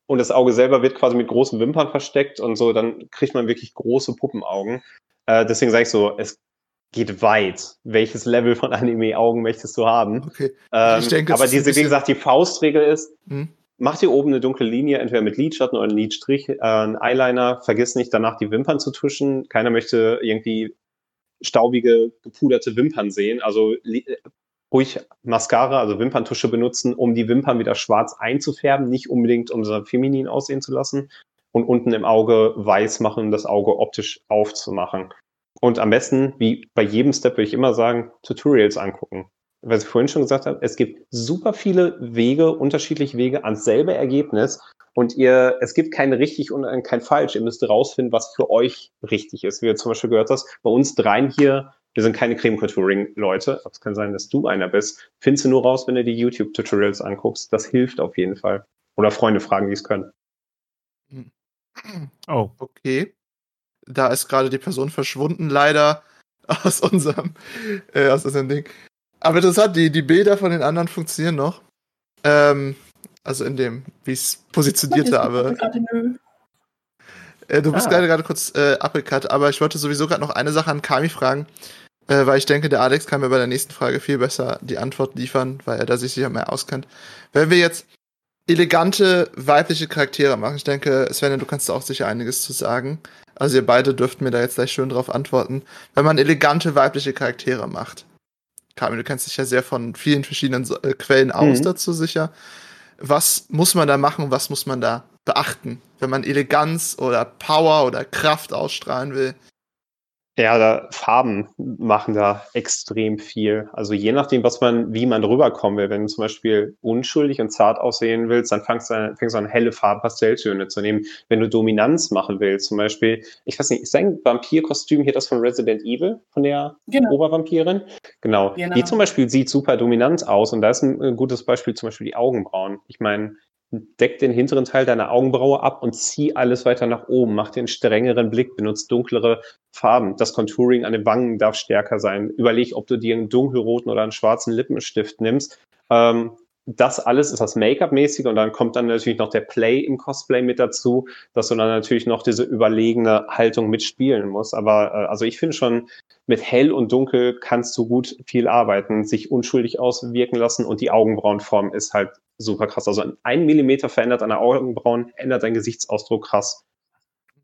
und das Auge selber wird quasi mit großen Wimpern versteckt und so, dann kriegt man wirklich große Puppenaugen. Äh, deswegen sage ich so, es geht weit. Welches Level von Anime-Augen möchtest du haben? Okay. Ähm, denke, aber diese, wie gesagt, die Faustregel ist, hm? mach dir oben eine dunkle Linie, entweder mit Lidschatten oder Lidstrich, äh, einen Eyeliner. Vergiss nicht, danach die Wimpern zu tuschen. Keiner möchte irgendwie staubige, gepuderte Wimpern sehen. Also ruhig Mascara, also Wimperntusche benutzen, um die Wimpern wieder schwarz einzufärben, nicht unbedingt um so feminin aussehen zu lassen. Und unten im Auge weiß machen, das Auge optisch aufzumachen. Und am besten, wie bei jedem Step würde ich immer sagen, Tutorials angucken. was ich vorhin schon gesagt habe, es gibt super viele Wege, unterschiedliche Wege ans selbe Ergebnis. Und ihr, es gibt kein richtig und kein falsch. Ihr müsst rausfinden, was für euch richtig ist. Wie du zum Beispiel gehört hast, bei uns dreien hier, wir sind keine Creme Contouring-Leute. Es kann sein, dass du einer bist. Findest du nur raus, wenn du die YouTube-Tutorials anguckst. Das hilft auf jeden Fall. Oder Freunde fragen, die es können. Oh. Okay. Da ist gerade die Person verschwunden, leider aus unserem, äh, aus unserem Ding. Aber interessant, die, die Bilder von den anderen funktionieren noch. Ähm, also in dem, wie ich es positioniert habe. Äh, du bist ah. gerade gerade kurz äh, abgecut, aber ich wollte sowieso gerade noch eine Sache an Kami fragen, äh, weil ich denke, der Alex kann mir bei der nächsten Frage viel besser die Antwort liefern, weil er da sich sicher mehr auskennt. Wenn wir jetzt elegante weibliche Charaktere machen, ich denke, Sven, du kannst da auch sicher einiges zu sagen. Also ihr beide dürft mir da jetzt gleich schön drauf antworten. Wenn man elegante weibliche Charaktere macht, Kamil, du kennst dich ja sehr von vielen verschiedenen äh, Quellen aus mhm. dazu sicher. Was muss man da machen? Was muss man da beachten, wenn man Eleganz oder Power oder Kraft ausstrahlen will? Ja, da, Farben machen da extrem viel. Also je nachdem, was man, wie man rüberkommen will. Wenn du zum Beispiel unschuldig und zart aussehen willst, dann fängst du an, fängst du an helle Farben, Pastelltöne zu nehmen. Wenn du Dominanz machen willst, zum Beispiel, ich weiß nicht, ist dein Vampirkostüm hier das von Resident Evil, von der genau. Obervampirin? Genau. genau. Die zum Beispiel sieht super dominant aus und da ist ein, ein gutes Beispiel zum Beispiel die Augenbrauen. Ich meine, deck den hinteren Teil deiner Augenbraue ab und zieh alles weiter nach oben. Mach den strengeren Blick, benutzt dunklere Farben. Das Contouring an den Wangen darf stärker sein. Überleg, ob du dir einen dunkelroten oder einen schwarzen Lippenstift nimmst. Ähm, das alles ist das Make-up-mäßige und dann kommt dann natürlich noch der Play im Cosplay mit dazu, dass du dann natürlich noch diese überlegene Haltung mitspielen musst. Aber äh, also ich finde schon, mit hell und dunkel kannst du gut viel arbeiten, sich unschuldig auswirken lassen und die Augenbrauenform ist halt super krass. Also ein Millimeter verändert deine Augenbrauen, ändert deinen Gesichtsausdruck krass.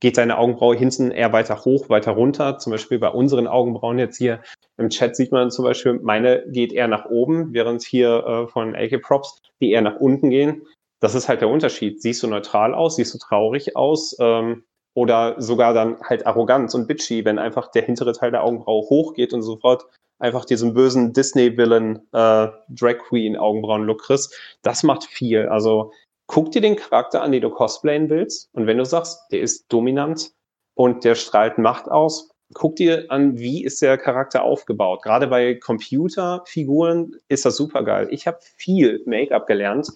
Geht deine Augenbraue hinten eher weiter hoch, weiter runter? Zum Beispiel bei unseren Augenbrauen jetzt hier im Chat sieht man zum Beispiel, meine geht eher nach oben, während hier äh, von AK Props die eher nach unten gehen. Das ist halt der Unterschied. Siehst du neutral aus? Siehst du traurig aus? Ähm, oder sogar dann halt arrogant und bitchy, wenn einfach der hintere Teil der Augenbraue hochgeht und sofort einfach diesen bösen Disney-Villain, äh, Drag Queen Augenbrauen-Look kriegst, das macht viel. Also guck dir den Charakter an, den du cosplayen willst. Und wenn du sagst, der ist dominant und der strahlt Macht aus, guck dir an, wie ist der Charakter aufgebaut. Gerade bei Computerfiguren ist das super geil. Ich habe viel Make-up gelernt,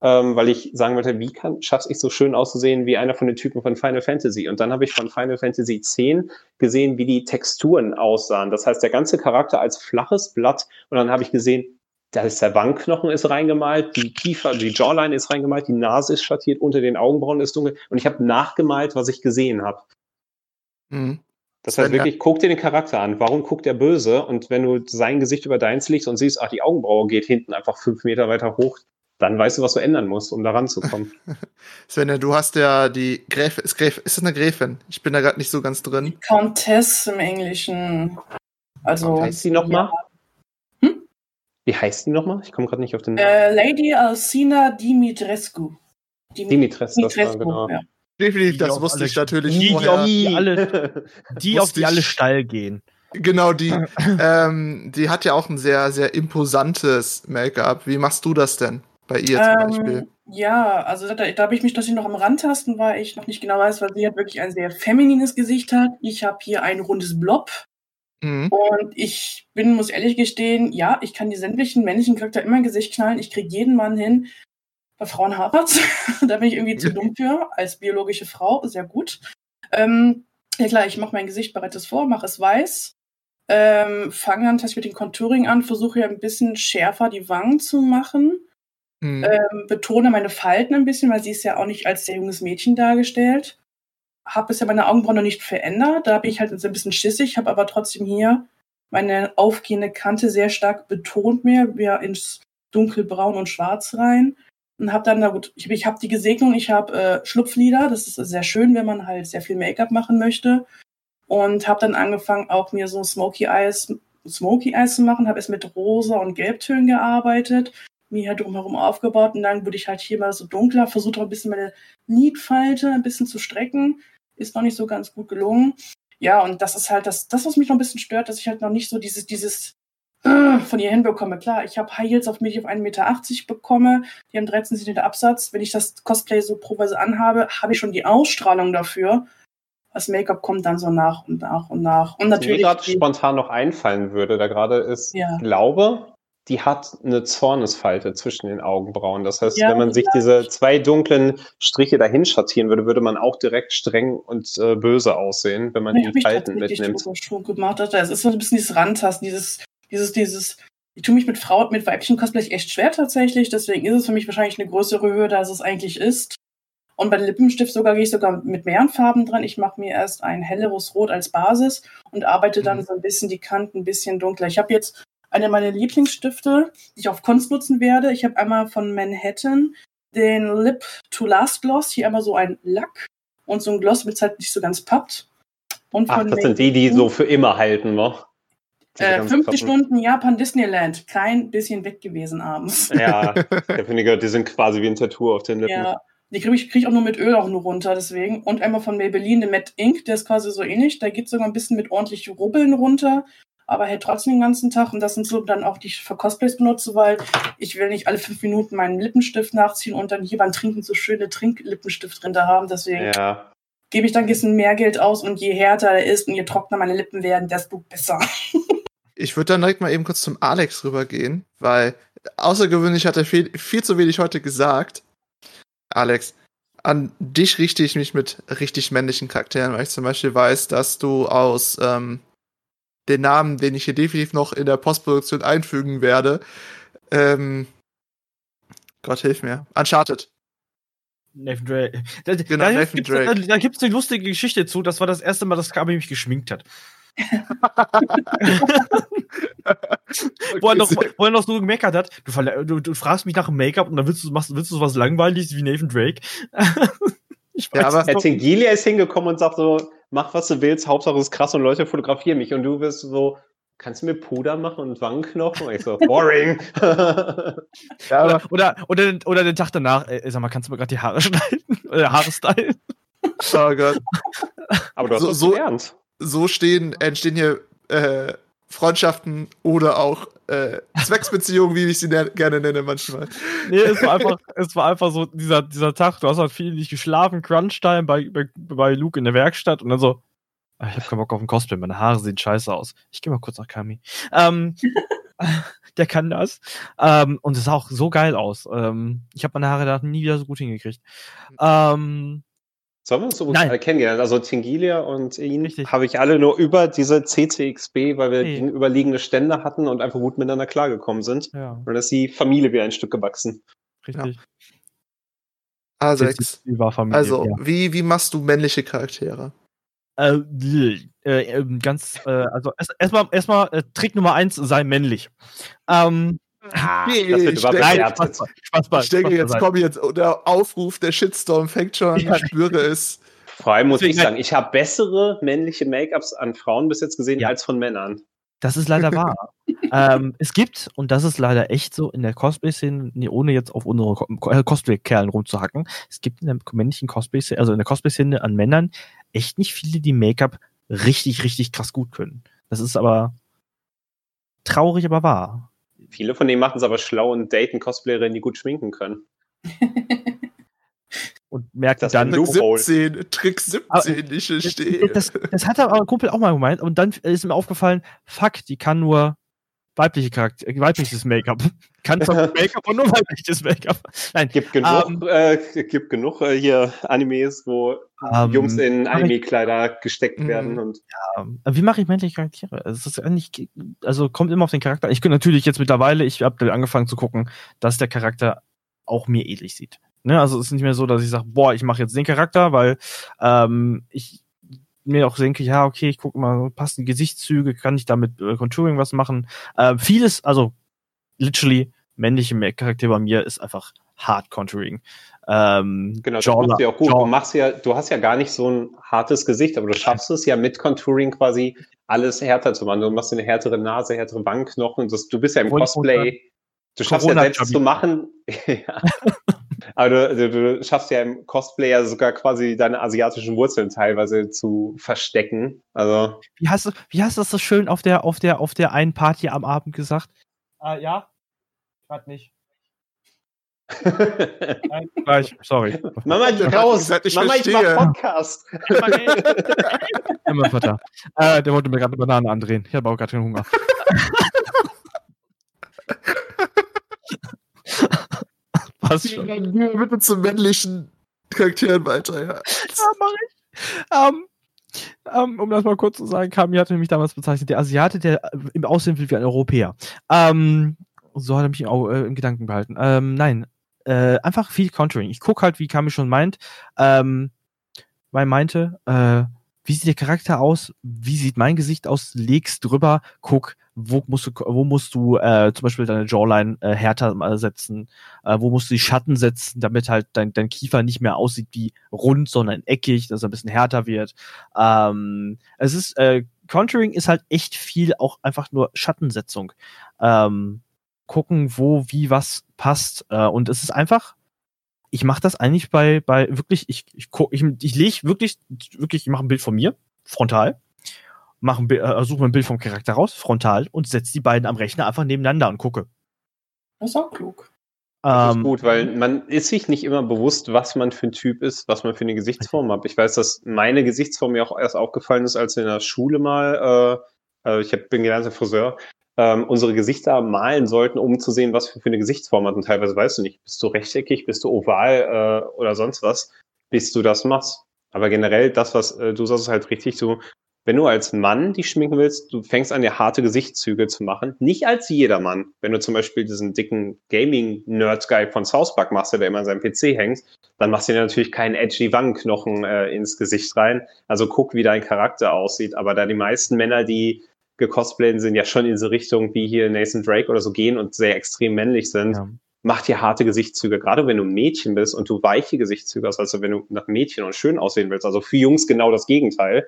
ähm, weil ich sagen wollte, wie kann, schaff's ich so schön auszusehen wie einer von den Typen von Final Fantasy? Und dann habe ich von Final Fantasy X gesehen, wie die Texturen aussahen. Das heißt, der ganze Charakter als flaches Blatt. Und dann habe ich gesehen, da ist der Wangenknochen ist reingemalt, die Kiefer, die Jawline ist reingemalt, die Nase ist schattiert, unter den Augenbrauen ist dunkel. Und ich habe nachgemalt, was ich gesehen habe. Mhm. Das heißt wirklich, guck dir den Charakter an. Warum guckt er böse? Und wenn du sein Gesicht über deins legst und siehst, ach, die Augenbraue geht hinten einfach fünf Meter weiter hoch, dann weißt du, was du ändern musst, um da ranzukommen. Sven, du hast ja die Gräfin, ist, Gräf, ist das eine Gräfin? Ich bin da gerade nicht so ganz drin. Die Countess im Englischen. Also. Wie heißt die nochmal? Ja. Hm? Wie heißt die nochmal? Ich komme gerade nicht auf den Namen. Äh, Lady Alcina Dimitrescu. Dim Dimitrescu, Dimitrescu genau. ja. Definitiv, das wusste ich natürlich die, Die, auf die alle, die auf die alle steil gehen. Genau, die, ähm, die hat ja auch ein sehr, sehr imposantes Make-up. Wie machst du das denn? Bei ihr zum ähm, Beispiel. Ja, also da, da habe ich mich tatsächlich noch am Randtasten, weil ich noch nicht genau weiß, weil sie hat wirklich ein sehr feminines Gesicht hat. Ich habe hier ein rundes Blob. Mhm. Und ich bin, muss ehrlich gestehen, ja, ich kann die sämtlichen männlichen Charakter immer im Gesicht knallen. Ich kriege jeden Mann hin. Bei Frauen hapert's. da bin ich irgendwie zu dumm für. Als biologische Frau, sehr gut. Ähm, ja klar, ich mache mein Gesicht bereits vor, mache es weiß. Ähm, fange dann tatsächlich mit dem Contouring an, versuche ja ein bisschen schärfer die Wangen zu machen. Mhm. Ähm, betone meine Falten ein bisschen, weil sie ist ja auch nicht als sehr junges Mädchen dargestellt. Habe bisher meine Augenbrauen noch nicht verändert. Da bin ich halt ein bisschen schissig, habe aber trotzdem hier meine aufgehende Kante sehr stark betont mehr, wieder ins dunkelbraun und schwarz rein. Und habe dann, na gut, ich, ich habe die Gesegnung, ich habe äh, Schlupflider. Das ist sehr schön, wenn man halt sehr viel Make-up machen möchte. Und habe dann angefangen, auch mir so Smoky Eyes, Smoky Eyes zu machen. Habe es mit rosa und Gelbtönen gearbeitet mir hier drumherum aufgebaut und dann würde ich halt hier mal so dunkler, versuche auch ein bisschen meine Lidfalte ein bisschen zu strecken. Ist noch nicht so ganz gut gelungen. Ja, und das ist halt das, das, was mich noch ein bisschen stört, dass ich halt noch nicht so dieses, dieses äh, von ihr hinbekomme. Klar, ich habe High Heels auf mich auf 1,80 Meter bekomme, die haben 13 cm Absatz. Wenn ich das Cosplay so proweise anhabe, habe ich schon die Ausstrahlung dafür. Das Make-up kommt dann so nach und nach und nach. Und natürlich. Was mir gerade spontan noch einfallen würde, da gerade ist, ja. glaube, die hat eine Zornesfalte zwischen den Augenbrauen. Das heißt, ja, wenn man sich diese zwei dunklen Striche dahin schattieren würde, würde man auch direkt streng und äh, böse aussehen, wenn man ja, die Falten mitnimmt. Schon gemacht hat. Es ist so ein bisschen dieses Rantasten, dieses, dieses, dieses. Ich tue mich mit Frauen, mit weiblichen Cosplay echt schwer tatsächlich. Deswegen ist es für mich wahrscheinlich eine größere Hürde, als es eigentlich ist. Und bei Lippenstift sogar gehe ich sogar mit mehreren Farben dran. Ich mache mir erst ein helleres Rot als Basis und arbeite dann mhm. so ein bisschen die Kanten ein bisschen dunkler. Ich habe jetzt eine meiner Lieblingsstifte, die ich auf Kunst nutzen werde. Ich habe einmal von Manhattan den Lip to Last Gloss, hier einmal so ein Lack und so ein Gloss, mit halt nicht so ganz pappt. Und Ach, das sind die, die so für immer halten, ne? Äh, 50 pappen. Stunden Japan Disneyland, kein bisschen weg gewesen abends. Ja, der finde die sind quasi wie ein Tattoo auf den Lippen. Ja, die kriege ich, krieg ich auch nur mit Öl auch nur runter, deswegen. Und einmal von Maybelline, der Matte Ink, der ist quasi so ähnlich. Da geht sogar ein bisschen mit ordentlich Rubbeln runter aber hält trotzdem den ganzen Tag. Und das sind so dann auch die ich für Cosplays benutze, weil ich will nicht alle fünf Minuten meinen Lippenstift nachziehen und dann hier beim Trinken so schöne Trinklippenstift drin da haben. Deswegen ja. gebe ich dann ein bisschen mehr Geld aus und je härter er ist und je trockener meine Lippen werden, desto besser. ich würde dann direkt mal eben kurz zum Alex rübergehen, weil außergewöhnlich hat er viel, viel zu wenig heute gesagt. Alex, an dich richte ich mich mit richtig männlichen Charakteren, weil ich zum Beispiel weiß, dass du aus ähm, den Namen, den ich hier definitiv noch in der Postproduktion einfügen werde. Ähm, Gott hilf mir. Uncharted. Nathan Drake. Da, genau, da, Nathan gibt's, Drake. Da, da gibt's eine lustige Geschichte zu. Das war das erste Mal, dass Kabi mich geschminkt hat. wo, er noch, wo er noch so gemeckert hat, du, du, du fragst mich nach dem Make-up und dann willst du, machst, willst du so was Langweiliges wie Nathan Drake. ich weiß ja, aber Herr Tingilia ist hingekommen und sagt so, mach was du willst, Hauptsache es ist krass und Leute fotografieren mich und du wirst so, kannst du mir Puder machen und Wangenknochen? Und ich so, boring. ja, oder, oder, oder, den, oder den Tag danach, ey, sag mal, kannst du mir gerade die Haare schneiden? Oder Haare stylen? Oh Gott. Aber du hast so, so, gelernt. So stehen, entstehen hier äh, Freundschaften oder auch äh, Zwecksbeziehungen, wie ich sie ne gerne nenne manchmal. Nee, es war einfach, es war einfach so dieser, dieser Tag, du hast halt viel nicht geschlafen, Crunch-Time bei, bei, bei Luke in der Werkstatt und dann so, ah, ich hab keinen Bock auf ein Cosplay, meine Haare sehen scheiße aus. Ich geh mal kurz nach Kami. Ähm, der kann das. Ähm, und es sah auch so geil aus. Ähm, ich habe meine Haare da nie wieder so gut hingekriegt. Ähm, so haben wir uns übrigens alle kennengelernt. Also Tingilia und ihn habe ich alle nur über diese CCXB, weil wir hey. gegenüberliegende Stände hatten und einfach gut miteinander klargekommen sind. Ja. Und ist die Familie wie ein Stück gewachsen. Richtig. Ja. Also, also ja. wie, wie machst du männliche Charaktere? Äh, äh, ähm, ganz, äh, also erstmal erst erstmal äh, Trick Nummer eins, sei männlich. Ähm, Ah, nee, das wird überbewertet. Spaß, Spaß, Spaß, ich denke, jetzt kommt jetzt der Aufruf, der Shitstorm fängt schon, ja. ich spüre es. Vor allem muss Deswegen ich sagen, ich habe bessere männliche Make-ups an Frauen bis jetzt gesehen ja. als von Männern. Das ist leider wahr. ähm, es gibt, und das ist leider echt so, in der Cosplay-Szene, ohne jetzt auf unsere äh, Cosplay-Kerlen rumzuhacken, es gibt in der männlichen Cosplay-Szene, also in der Cosplay-Szene an Männern echt nicht viele, die Make-up richtig, richtig krass gut können. Das ist aber traurig, aber wahr. Viele von denen machen es aber schlau und daten Cosplayerinnen, die gut schminken können. und merkt das dann Trick 17, Trick 17 nicht stehen. Das, das hat aber ein Kumpel auch mal gemeint und dann ist mir aufgefallen, fuck, die kann nur weibliche Charakter, weibliches Make-up. Kann zwar Make-up und nur weibliches Make-up. Nein, gibt genug, um, ähm, äh, gibt genug äh, hier Animes, wo um, ähm, Jungs in Anime-Kleider gesteckt mhm. werden. Und ja, wie mache ich männliche Charaktere? Es ist eigentlich, also kommt immer auf den Charakter. Ich könnte natürlich jetzt mittlerweile, ich habe angefangen zu gucken, dass der Charakter auch mir ähnlich sieht. Ne? Also es ist nicht mehr so, dass ich sage, boah, ich mache jetzt den Charakter, weil ähm, ich mir auch denke, ja, okay, ich gucke mal, passen Gesichtszüge, kann ich damit äh, Contouring was machen. Äh, vieles, also literally männliche Charakter bei mir ist einfach hart Contouring. Ähm, genau, das machst du ja auch gut. Du machst ja, du hast ja gar nicht so ein hartes Gesicht, aber du schaffst es ja mit Contouring quasi alles härter zu machen. Du machst eine härtere Nase, härtere Wangenknochen. Das, du bist ja im Cosplay. Du schaffst ja selbst zu machen. ja. Aber du, du, schaffst ja im Cosplayer sogar quasi deine asiatischen Wurzeln teilweise zu verstecken. Also. Wie hast du, wie hast du das so schön auf der, auf der, auf der einen Party am Abend gesagt? Äh, ja? Gerade nicht. Nein, gleich, sorry. Mama, geh raus! Ich Mama, ich mach Podcast! Immer Vater. Äh, der wollte mir gerade eine Banane andrehen. Ich habe auch gerade keinen Hunger. Passt schon. Geh bitte zu männlichen Charakteren weiter, ja. Ja, mach ich. Um, um, um das mal kurz zu sagen, Kami hatte mich damals bezeichnet, der Asiate, der im Aussehen will wie ein Europäer. Um, so hat er mich auch äh, im Gedanken behalten. Ähm, nein, äh, einfach viel Contouring. Ich gucke halt, wie Kami schon meint, ähm, weil meinte, äh, wie sieht der Charakter aus? Wie sieht mein Gesicht aus? Legst drüber, guck, wo musst du, wo musst du äh, zum Beispiel deine Jawline äh, härter äh, setzen, äh, wo musst du die Schatten setzen, damit halt dein, dein Kiefer nicht mehr aussieht wie rund, sondern eckig, dass er ein bisschen härter wird. Ähm, es ist, äh, Contouring ist halt echt viel auch einfach nur Schattensetzung. Ähm, gucken, wo, wie, was passt. Äh, und es ist einfach, ich mache das eigentlich bei, bei wirklich, ich, ich, ich, ich lege wirklich, wirklich, ich mache ein Bild von mir, frontal, mache ein, äh, suche ein Bild vom Charakter raus, frontal, und setze die beiden am Rechner einfach nebeneinander und gucke. Das ist auch klug. Das ist ähm, gut, weil man ist sich nicht immer bewusst, was man für ein Typ ist, was man für eine Gesichtsform hat. Ich weiß, dass meine Gesichtsform mir auch erst aufgefallen ist, als in der Schule mal, äh, äh ich hab, bin gelernter Friseur, ähm, unsere Gesichter malen sollten, um zu sehen, was wir für eine Gesichtsform hat. Und teilweise weißt du nicht, bist du rechteckig, bist du oval äh, oder sonst was, bis du das machst. Aber generell, das, was äh, du sagst, ist halt richtig so, wenn du als Mann dich schminken willst, du fängst an, dir harte Gesichtszüge zu machen. Nicht als jeder Mann. Wenn du zum Beispiel diesen dicken Gaming-Nerd-Guy von South Park machst, der immer an seinem PC hängt, dann machst du dir natürlich keinen edgy Wangenknochen äh, ins Gesicht rein. Also guck, wie dein Charakter aussieht. Aber da die meisten Männer, die gecosplayten sind, ja schon in so Richtung wie hier Nathan Drake oder so gehen und sehr extrem männlich sind, ja. macht dir harte Gesichtszüge. Gerade wenn du ein Mädchen bist und du weiche Gesichtszüge hast, also wenn du nach Mädchen und schön aussehen willst. Also für Jungs genau das Gegenteil.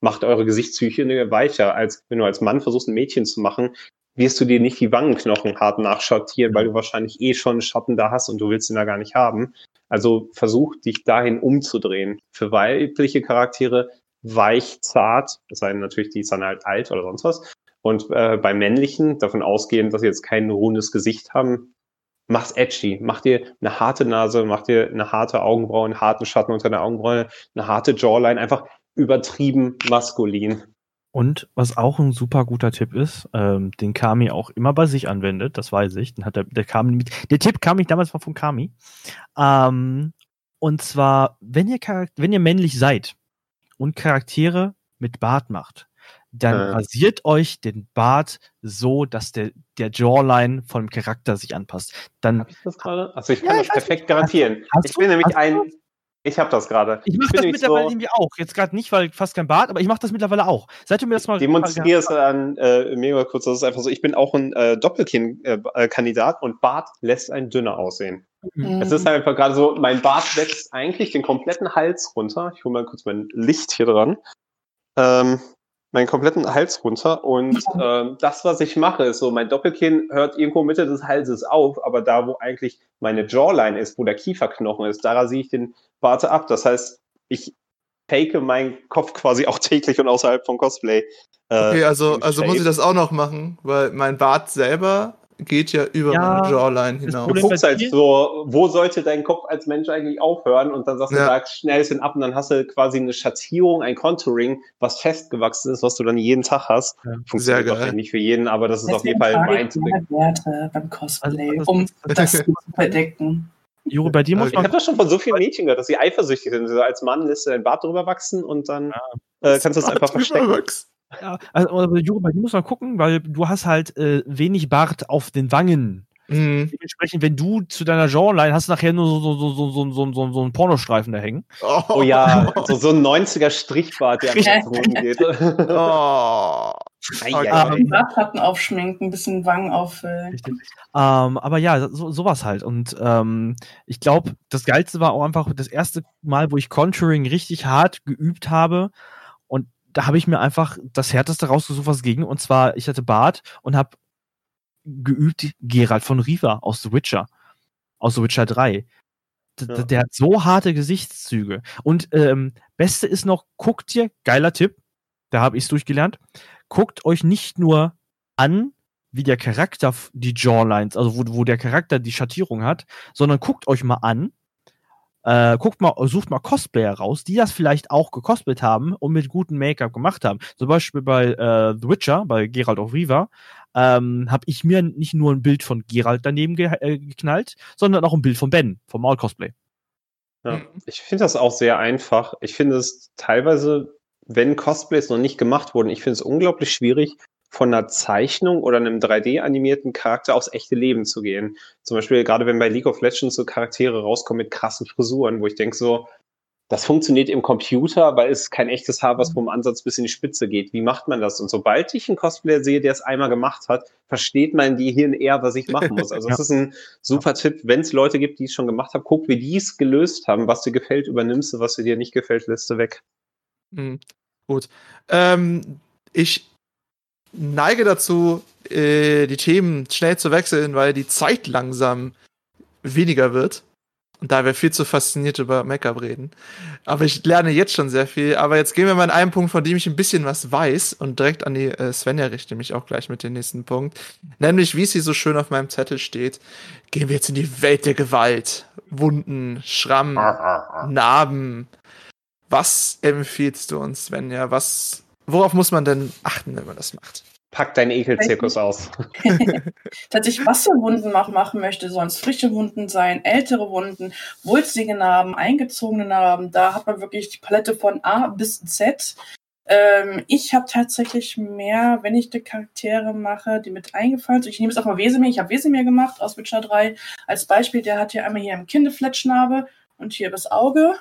Macht eure Gesichtszüge weicher, als wenn du als Mann versuchst, ein Mädchen zu machen, wirst du dir nicht die Wangenknochen hart nachschattieren, weil du wahrscheinlich eh schon Schatten da hast und du willst ihn da gar nicht haben. Also versuch dich dahin umzudrehen. Für weibliche Charaktere weich, zart, es sei natürlich, die ist dann halt alt oder sonst was. Und äh, bei männlichen, davon ausgehend, dass sie jetzt kein rundes Gesicht haben, mach's edgy. Mach dir eine harte Nase, mach dir eine harte Augenbraue, einen harten Schatten unter der Augenbraue, eine harte Jawline, einfach übertrieben maskulin. Und was auch ein super guter Tipp ist, ähm, den Kami auch immer bei sich anwendet, das weiß ich. Den hat der, der Kami mit, der Tipp kam ich damals von Kami. Ähm, und zwar, wenn ihr Charakter, wenn ihr männlich seid, und Charaktere mit Bart macht, dann äh. rasiert euch den Bart so, dass der, der Jawline vom Charakter sich anpasst. Dann, Hab ich das gerade? Also ich kann ja, das perfekt garantieren. Ich bin nämlich ein, ich habe das gerade. Ich mache das mittlerweile so, irgendwie auch. Jetzt gerade nicht, weil fast kein Bart, aber ich mache das mittlerweile auch. Seit du mir das mal. Demonstriere es an äh, mega kurz. Das ist einfach so. Ich bin auch ein äh, Doppelkinn-Kandidat äh, und Bart lässt einen dünner aussehen. Mhm. Es ist halt einfach gerade so, mein Bart wächst eigentlich den kompletten Hals runter. Ich hole mal kurz mein Licht hier dran. Ähm, meinen kompletten Hals runter und ähm, das, was ich mache, ist so, mein Doppelkinn hört irgendwo Mitte des Halses auf, aber da, wo eigentlich meine Jawline ist, wo der Kieferknochen ist, da rasiere ich den Bart ab. Das heißt, ich fake meinen Kopf quasi auch täglich und außerhalb vom Cosplay. Äh, okay, also, also muss ich das auch noch machen, weil mein Bart selber geht ja über ja, meine Jawline hinaus. Du guckst halt so, wo sollte dein Kopf als Mensch eigentlich aufhören? Und dann sagst du, ja. sagst schnell hin ab und dann hast du quasi eine Schattierung, ein Contouring, was festgewachsen ist, was du dann jeden Tag hast. Ja. Funktioniert doch nicht für jeden, aber das ist auf jeden Fall mein. Werte beim Cosplay, also, um das zu verdecken. Juro, bei dir muss man. Ich habe das schon von so vielen Mädchen gehört, dass sie eifersüchtig sind. Also als Mann lässt du dein Bart drüber wachsen und dann ja. äh, kannst du es einfach verstecken. Wachsen. Ja, also, aber Juro, bei dir muss man gucken, weil du hast halt äh, wenig Bart auf den Wangen. Mhm. Dementsprechend, wenn du zu deiner Jawline hast, nachher nur so, so, so, so, so, so, so, so einen Pornostreifen da hängen. Oh, oh ja, so, so ein 90er Strichbart, der am Boden geht. oh. Ähm, Bartplatten aufschminken, ein bisschen Wangen auffüllen. Ähm, aber ja, so, sowas halt. Und ähm, ich glaube, das Geilste war auch einfach das erste Mal, wo ich Contouring richtig hart geübt habe. Und da habe ich mir einfach das Härteste rausgesucht, was ging. Und zwar, ich hatte Bart und habe geübt Gerald von Riva aus The Witcher. Aus The Witcher 3. D ja. Der hat so harte Gesichtszüge. Und ähm, Beste ist noch, guckt dir, geiler Tipp, da habe ich es durchgelernt, guckt euch nicht nur an, wie der Charakter die Jawlines, also wo, wo der Charakter die Schattierung hat, sondern guckt euch mal an, äh, guckt mal, sucht mal Cosplayer raus, die das vielleicht auch gecosplayt haben und mit gutem Make-up gemacht haben. Zum Beispiel bei äh, The Witcher, bei Geralt of Riva, ähm, habe ich mir nicht nur ein Bild von Geralt daneben ge äh, geknallt, sondern auch ein Bild von Ben, vom Maul Cosplay. Ja, ich finde das auch sehr einfach. Ich finde es teilweise, wenn Cosplays noch nicht gemacht wurden, ich finde es unglaublich schwierig, von einer Zeichnung oder einem 3D-animierten Charakter aufs echte Leben zu gehen. Zum Beispiel gerade wenn bei League of Legends so Charaktere rauskommen mit krassen Frisuren, wo ich denke so, das funktioniert im Computer, weil es kein echtes Haar, was vom Ansatz bis in die Spitze geht. Wie macht man das? Und sobald ich einen Cosplayer sehe, der es einmal gemacht hat, versteht mein Gehirn eher, was ich machen muss. Also ja. das ist ein super Tipp. Wenn es Leute gibt, die es schon gemacht haben, guck, wie die es gelöst haben. Was dir gefällt, übernimmst du, was dir nicht gefällt, lässt du weg. Mhm. Gut. Ähm, ich neige dazu, äh, die Themen schnell zu wechseln, weil die Zeit langsam weniger wird. Und da wir viel zu fasziniert über Make-up reden. Aber ich lerne jetzt schon sehr viel. Aber jetzt gehen wir mal in einen Punkt, von dem ich ein bisschen was weiß und direkt an die äh, Svenja richte mich auch gleich mit dem nächsten Punkt. Nämlich, wie sie so schön auf meinem Zettel steht, gehen wir jetzt in die Welt der Gewalt. Wunden, Schramm, Narben. Was empfiehlst du uns, Svenja? Was worauf muss man denn achten, wenn man das macht? Pack deinen Ekelzirkus aus. Tatsächlich, was für Wunden machen, machen möchte, sollen es frische Wunden sein, ältere Wunden, wulstige Narben, eingezogene Narben. Da hat man wirklich die Palette von A bis Z. Ähm, ich habe tatsächlich mehr, wenn ich die Charaktere mache, die mit eingefallen sind. Ich nehme jetzt auch mal Wesemir. Ich habe Wesemir gemacht aus Witcher 3 als Beispiel. Der hat hier einmal hier im Kindefletschnarbe und hier das Auge.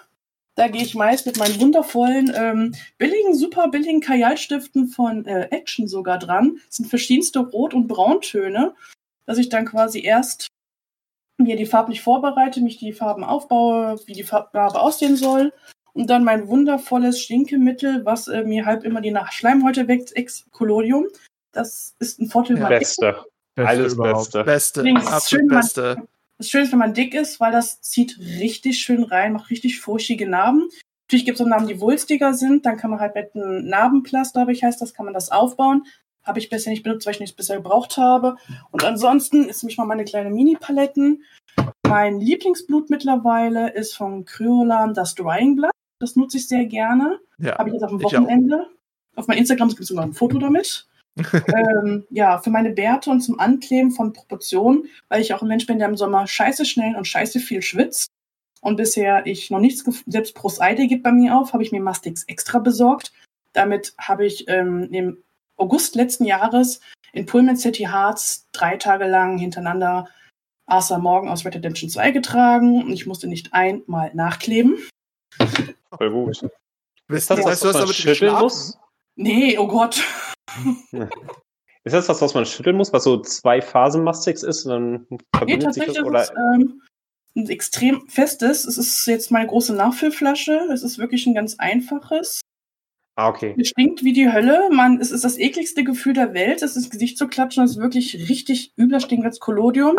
Da gehe ich meist mit meinen wundervollen, ähm, billigen, super billigen Kajalstiften von äh, Action sogar dran. Das sind verschiedenste Rot- und Brauntöne, dass ich dann quasi erst mir die farblich vorbereite, mich die Farben aufbaue, wie die Farbe aussehen soll. Und dann mein wundervolles Stinkemittel, was äh, mir halb immer die Nach Schleimhäute weckt, Ex-Collodium. Das ist ein Vorteil. Ja. Beste. Alles Beste. Beste. Absolut Beste. Das Schöne ist, wenn man dick ist, weil das zieht richtig schön rein, macht richtig furchtige Narben. Natürlich gibt es auch Narben, die wulstiger sind. Dann kann man halt mit einem Narbenplaster, glaube ich, heißt das, kann man das aufbauen. Habe ich bisher nicht benutzt, weil ich nichts bisher gebraucht habe. Und ansonsten ist mich mal meine kleine Mini-Paletten. Mein Lieblingsblut mittlerweile ist von Kryolan das Drying Blood. Das nutze ich sehr gerne. Ja, Habe ich jetzt auf dem Wochenende. Auf meinem Instagram gibt es sogar ein Foto damit ähm, ja, für meine Bärte und zum Ankleben von Proportionen, weil ich auch ein Mensch bin, der im Sommer scheiße schnell und scheiße viel schwitzt. Und bisher ich noch nichts, selbst Proseide gibt bei mir auf, habe ich mir Mastix extra besorgt. Damit habe ich ähm, im August letzten Jahres in Pullman City Hearts drei Tage lang hintereinander Arthur Morgan aus Red Dead Redemption 2 getragen und ich musste nicht einmal nachkleben. Voll gut. Ist das, das heißt, du hast damit muss? Nee, oh Gott. Ist das was, was man schütteln muss, was so zwei Phasen Mastix ist? Und dann nee, sich das, oder? Ist, ähm, ein extrem festes. Es ist jetzt meine große Nachfüllflasche. Es ist wirklich ein ganz einfaches. Ah, okay. Es stinkt wie die Hölle. Man, es ist das ekligste Gefühl der Welt, es ins Gesicht zu klatschen. Es ist wirklich richtig übler stinkt als Collodium.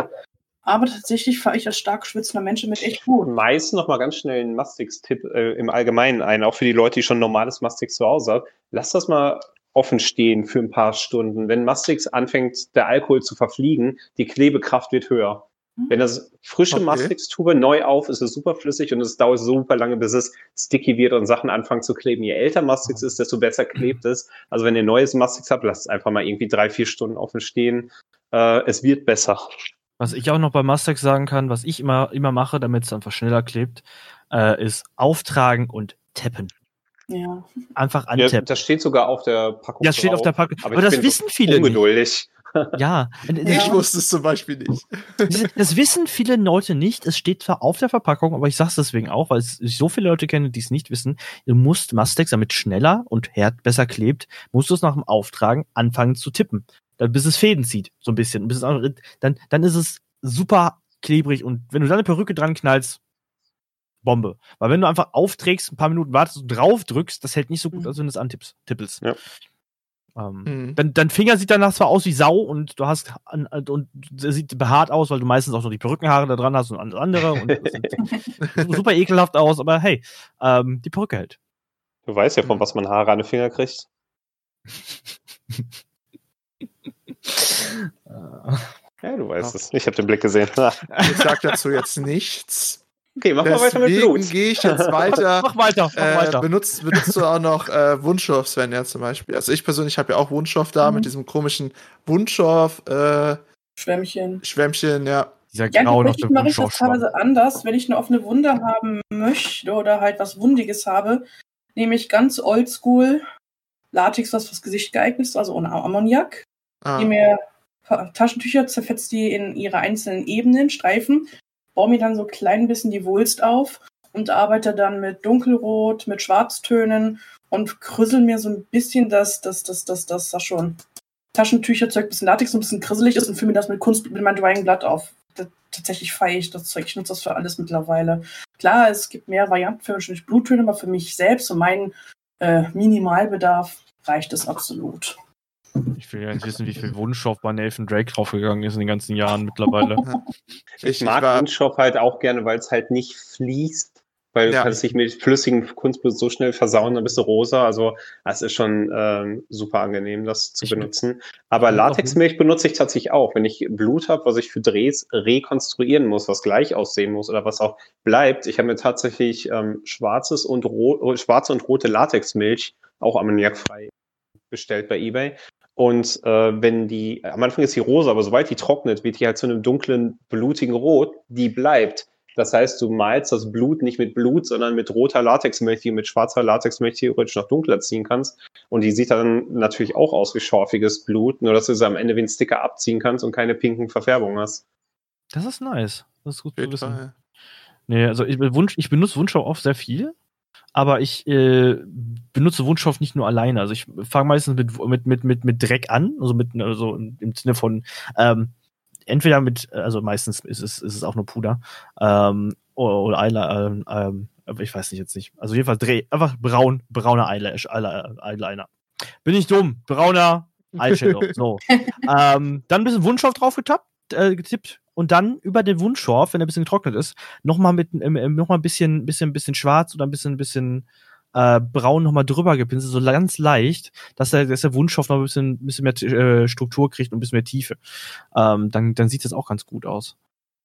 Aber tatsächlich fahre ich als stark schwitzender Mensch mit echt gut. Meist noch mal ganz schnell einen Mastix-Tipp äh, im Allgemeinen ein, auch für die Leute, die schon normales Mastix zu Hause haben. Lass das mal offen stehen für ein paar Stunden. Wenn Mastix anfängt, der Alkohol zu verfliegen, die Klebekraft wird höher. Hm. Wenn das frische okay. Mastix-Tube neu auf ist, ist es super flüssig und es dauert super lange, bis es sticky wird und Sachen anfangen zu kleben. Je älter Mastix ist, desto besser klebt es. Also wenn ihr neues Mastix habt, lasst es einfach mal irgendwie drei, vier Stunden offen stehen. Äh, es wird besser. Was ich auch noch bei Mastix sagen kann, was ich immer, immer mache, damit es einfach schneller klebt, äh, ist auftragen und tappen. Ja. Einfach antappen. Ja, das steht sogar auf der Packung. Das steht auf der Packung. Aber, aber das wissen viele ungeduldig. nicht. Ja. Ich wusste es zum Beispiel nicht. Das wissen viele Leute nicht. Es steht zwar auf der Verpackung, aber ich sage es deswegen auch, weil ich so viele Leute kenne, die es nicht wissen. Du musst Mustex, damit schneller und Herd besser klebt, musst du es nach dem Auftragen anfangen zu tippen. Dann, bis es Fäden zieht, so ein bisschen. Bis es, dann, dann ist es super klebrig und wenn du dann eine Perücke dran knallst, Bombe. Weil wenn du einfach aufträgst, ein paar Minuten wartest und drauf drückst, das hält nicht so gut, mhm. als wenn du es antippst. Tippelst. Ja. Ähm, Mhm. dein, dein Finger sieht danach zwar aus wie Sau und du hast an, und er sieht behaart aus, weil du meistens auch noch die Perückenhaare da dran hast und alles andere und das sieht super ekelhaft aus, aber hey, ähm, die Perücke hält. Du weißt ja, von Mhm. was man Haare an den Finger kriegt. Ja, du weißt Ja. es. Ich habe den Blick gesehen. Ich sag dazu jetzt nichts. Okay, mach mal weiter mit Deswegen Blut. gehe ich jetzt weiter. Mach weiter, mach Äh, weiter. benutzt, benutzt du auch noch äh, Wunschstoff, Svenja, zum Beispiel? Also ich persönlich habe ja auch Wunschstoff da Mhm. mit diesem komischen Wunschstoff, äh, Schwämmchen. Schwämmchen, ja. Dieser Ja, Grau noch der mache ich das teilweise anders. Wenn ich eine offene Wunde haben möchte oder halt was Wundiges habe, nehme ich ganz oldschool Latex, was fürs Gesicht geeignet ist, also ohne Ammoniak. Ah, Die mir Taschentücher zerfetzt die in ihre einzelnen Ebenen, Streifen, baue mir dann so klein bisschen die Wulst auf und arbeite dann mit Dunkelrot, mit Schwarztönen und krüssel mir so ein bisschen das, das, das, das, das, das schon Taschentücherzeug, ein bisschen Latex, so ein bisschen krisselig ist und fülle mir das mit Kunst, mit meinem Drying Blatt auf. Das, tatsächlich feiere ich das Zeug. Ich nutze das für alles mittlerweile. Klar, es gibt mehr Varianten für wahrscheinlich Bluttöne, aber für mich selbst und meinen äh, Minimalbedarf reicht es absolut. Ich will ja nicht wissen, wie viel Wunschstoff bei Nathan Drake draufgegangen ist in den ganzen Jahren mittlerweile. Ich, ich, mag war, Windstoff halt auch gerne, weil es halt nicht fließt. Weil Ja. du kannst dich mit flüssigem Kunstblut so schnell versauen, dann bist du rosa. Also es ist schon ähm, super angenehm, das zu Ich- benutzen. Aber Latexmilch benutze ich tatsächlich auch. Wenn ich Blut habe, was ich für Drehs rekonstruieren muss, was gleich aussehen muss oder was auch bleibt. Ich habe mir tatsächlich ähm, schwarzes und schwarze und rote Latexmilch, auch ammoniakfrei, bestellt bei eBay. Und äh, wenn die, am Anfang ist die rosa, aber sobald die trocknet, wird die halt zu einem dunklen, blutigen Rot, die bleibt. Das heißt, du malst das Blut nicht mit Blut, sondern mit roter Latexmilch, die mit schwarzer Latexmilch theoretisch noch dunkler ziehen kannst. Und die sieht dann natürlich auch aus wie schorfiges Blut, nur dass du sie am Ende wie ein Sticker abziehen kannst und keine pinken Verfärbungen hast. Das ist nice. Das ist gut zu wissen. Nee, also ich, Wunsch, ich benutze Wunschstoff oft sehr viel, aber ich äh, benutze Wunschstoff nicht nur alleine. Also ich fange meistens mit, mit, mit, mit, mit Dreck an, also mit also im Sinne von ähm, entweder mit, also meistens ist es, ist es auch nur Puder, ähm, oder, Eyeliner, ähm, ähm, ich weiß nicht jetzt nicht. Also jedenfalls Dreh, einfach braun, brauner Eyelash, Eyeliner. Eyeliner. Bin ich dumm, brauner Eyeshadow. so. ähm, dann ein bisschen Wunschstoff drauf getappt, äh, getippt und dann über den Wunschstoff, wenn er ein bisschen getrocknet ist, nochmal mit ähm, ähm, noch mal ein bisschen, bisschen, bisschen schwarz oder ein bisschen, bisschen äh, braun nochmal drüber gepinselt, so ganz leicht, dass der, dass der Wunschstoff noch ein bisschen, bisschen mehr äh, Struktur kriegt und ein bisschen mehr Tiefe. Ähm, dann, dann sieht das auch ganz gut aus.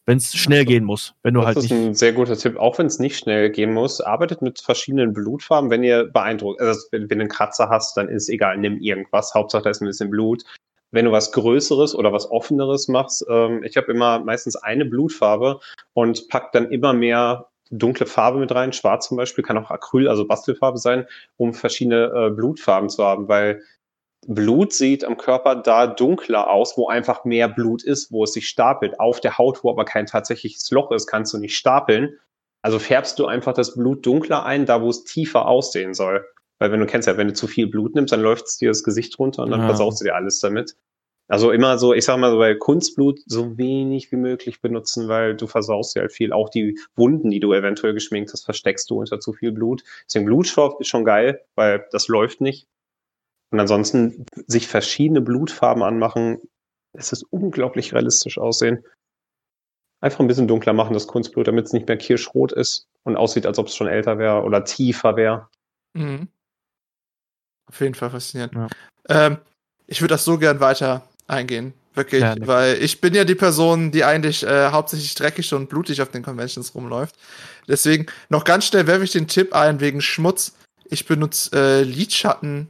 Wenn es schnell gehen muss, wenn du Das halt ist nicht. ein sehr guter Tipp, auch wenn es nicht schnell gehen muss. Arbeitet mit verschiedenen Blutfarben, wenn ihr beeindruckt, also wenn, wenn du einen Kratzer hast, dann ist egal, nimm irgendwas. Hauptsache da ist ein bisschen Blut. Wenn du was Größeres oder was Offeneres machst, ähm, ich habe immer meistens eine Blutfarbe und pack dann immer mehr dunkle Farbe mit rein. Schwarz zum Beispiel kann auch Acryl, also Bastelfarbe sein, um verschiedene äh, Blutfarben zu haben, weil Blut sieht am Körper da dunkler aus, wo einfach mehr Blut ist, wo es sich stapelt. Auf der Haut, wo aber kein tatsächliches Loch ist, kannst du nicht stapeln. Also färbst du einfach das Blut dunkler ein, da wo es tiefer aussehen soll. Weil wenn du kennst ja, wenn du zu viel Blut nimmst, dann läuft es dir das Gesicht runter und dann Ja. versaust du dir alles damit. Also immer so, ich sag mal so bei Kunstblut so wenig wie möglich benutzen, weil du versaust dir halt viel. Auch die Wunden, die du eventuell geschminkt hast, versteckst du unter zu viel Blut. Deswegen Blutstoff ist schon geil, weil das läuft nicht. Und ansonsten sich verschiedene Blutfarben anmachen, es ist unglaublich realistisch aussehen. Einfach ein bisschen dunkler machen, das Kunstblut, damit es nicht mehr kirschrot ist und aussieht, als ob es schon älter wäre oder tiefer wäre. Mhm. Auf jeden Fall faszinierend. Ja. Ähm, ich würde das so gern weiter eingehen. Wirklich, Ja, weil ich bin ja die Person, die eigentlich äh, hauptsächlich dreckig und blutig auf den Conventions rumläuft. Deswegen noch ganz schnell werfe ich den Tipp ein wegen Schmutz. Ich benutze äh, Lidschatten,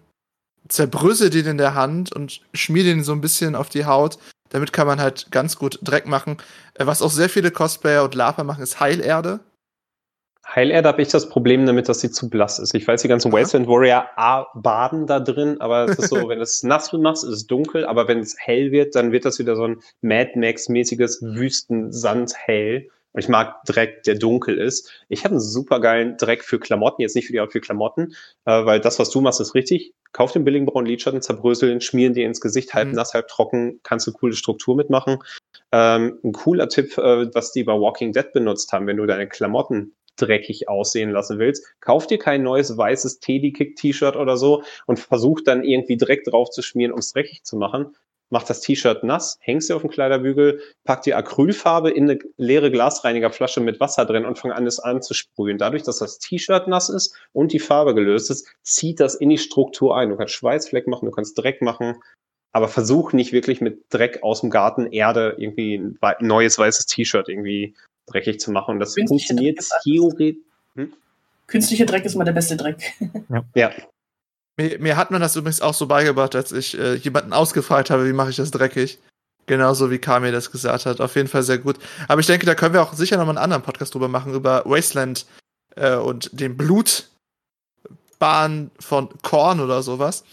zerbrösel den in der Hand und schmier den so ein bisschen auf die Haut. Damit kann man halt ganz gut Dreck machen. Äh, was auch sehr viele Cosplayer und Laper machen, ist Heilerde. Heilerde habe ich das Problem damit, dass sie zu blass ist. Ich weiß, die ganzen. Wasteland Warrior A baden da drin, aber es ist so, wenn du es nass machst, ist es dunkel, aber wenn es hell wird, dann wird das wieder so ein Mad Max-mäßiges Wüstensand-Hell. Und ich mag Dreck, der dunkel ist. Ich habe einen super geilen Dreck für Klamotten, jetzt nicht für die Haut, für Klamotten, äh, weil das, was du machst, ist richtig. Kauf den billigen braunen Lidschatten, zerbröseln, schmieren dir ins Gesicht, halb Mhm. nass, halb trocken, kannst du coole Struktur mitmachen. Ähm, ein cooler Tipp, äh, was die bei Walking Dead benutzt haben, wenn du deine Klamotten dreckig aussehen lassen willst, kauf dir kein neues weißes Teddy-Kick-T-Shirt oder so und versuch dann irgendwie Dreck drauf zu schmieren, um es dreckig zu machen. Mach das T-Shirt nass, hängst dir auf den Kleiderbügel, pack dir Acrylfarbe in eine leere Glasreinigerflasche mit Wasser drin und fang an, es anzusprühen. Dadurch, dass das T-Shirt nass ist und die Farbe gelöst ist, zieht das in die Struktur ein. Du kannst Schweißfleck machen, du kannst Dreck machen, aber versuch nicht wirklich mit Dreck aus dem Garten, Erde, irgendwie ein neues weißes T-Shirt irgendwie dreckig zu machen. Und das Künstliche funktioniert theoretisch. Hm? Künstlicher Dreck ist mal der beste Dreck. Ja. ja. Mir, mir, hat man das übrigens auch so beigebracht, als ich äh, jemanden ausgefragt habe, wie mache ich das dreckig. Genauso wie Kami das gesagt hat. Auf jeden Fall sehr gut. Aber ich denke, da können wir auch sicher noch mal einen anderen Podcast drüber machen, über Wasteland äh, und den Blutbahn von Korn oder sowas.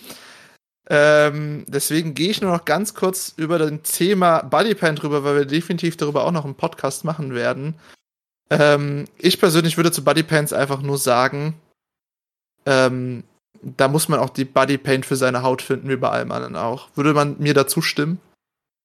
Ähm, deswegen gehe ich nur noch ganz kurz über das Thema Bodypain drüber, weil wir definitiv darüber auch noch einen Podcast machen werden. Ähm, ich persönlich würde zu Bodypaints einfach nur sagen, ähm, da muss man auch die Bodypaint für seine Haut finden, wie bei allem anderen auch. Würde man mir dazu stimmen?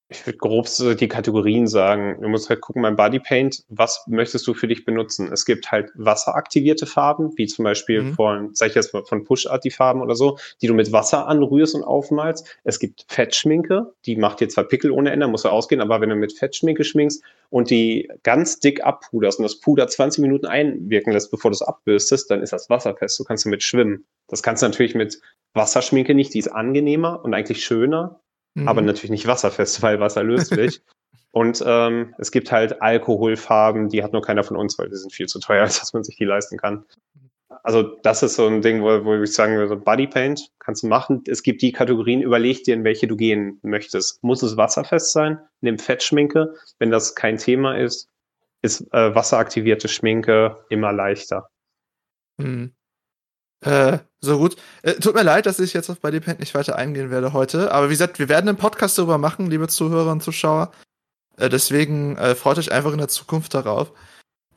Ich würde grob so die Kategorien sagen. Du musst halt gucken beim Bodypaint, was möchtest du für dich benutzen? Es gibt halt wasseraktivierte Farben, wie zum Beispiel mhm. von, sag ich jetzt mal, von Push-Art die Farben oder so, die du mit Wasser anrührst und aufmalst. Es gibt Fettschminke, die macht dir zwar Pickel ohne Ende, muss du ausgehen, aber wenn du mit Fettschminke schminkst und die ganz dick abpuderst und das Puder 20 Minuten einwirken lässt, bevor du es abbürstest, dann ist das wasserfest. Du kannst damit schwimmen. Das kannst du natürlich mit Wasserschminke nicht, die ist angenehmer und eigentlich schöner, mhm. aber natürlich nicht wasserfest, weil wasserlöslich. Und ähm, es gibt halt Alkoholfarben, die hat nur keiner von uns, weil die sind viel zu teuer, als dass man sich die leisten kann. Also das ist so ein Ding, wo, wo ich sagen würde, Bodypaint kannst du machen. Es gibt die Kategorien, überleg dir, in welche du gehen möchtest. Muss es wasserfest sein? Nimm Fettschminke. Wenn das kein Thema ist, ist äh, wasseraktivierte Schminke immer leichter. Hm. Äh, so gut. Äh, tut mir leid, dass ich jetzt auf Bodypaint nicht weiter eingehen werde heute. Aber wie gesagt, wir werden einen Podcast darüber machen, liebe Zuhörer und Zuschauer. Äh, deswegen äh, freut euch einfach in der Zukunft darauf.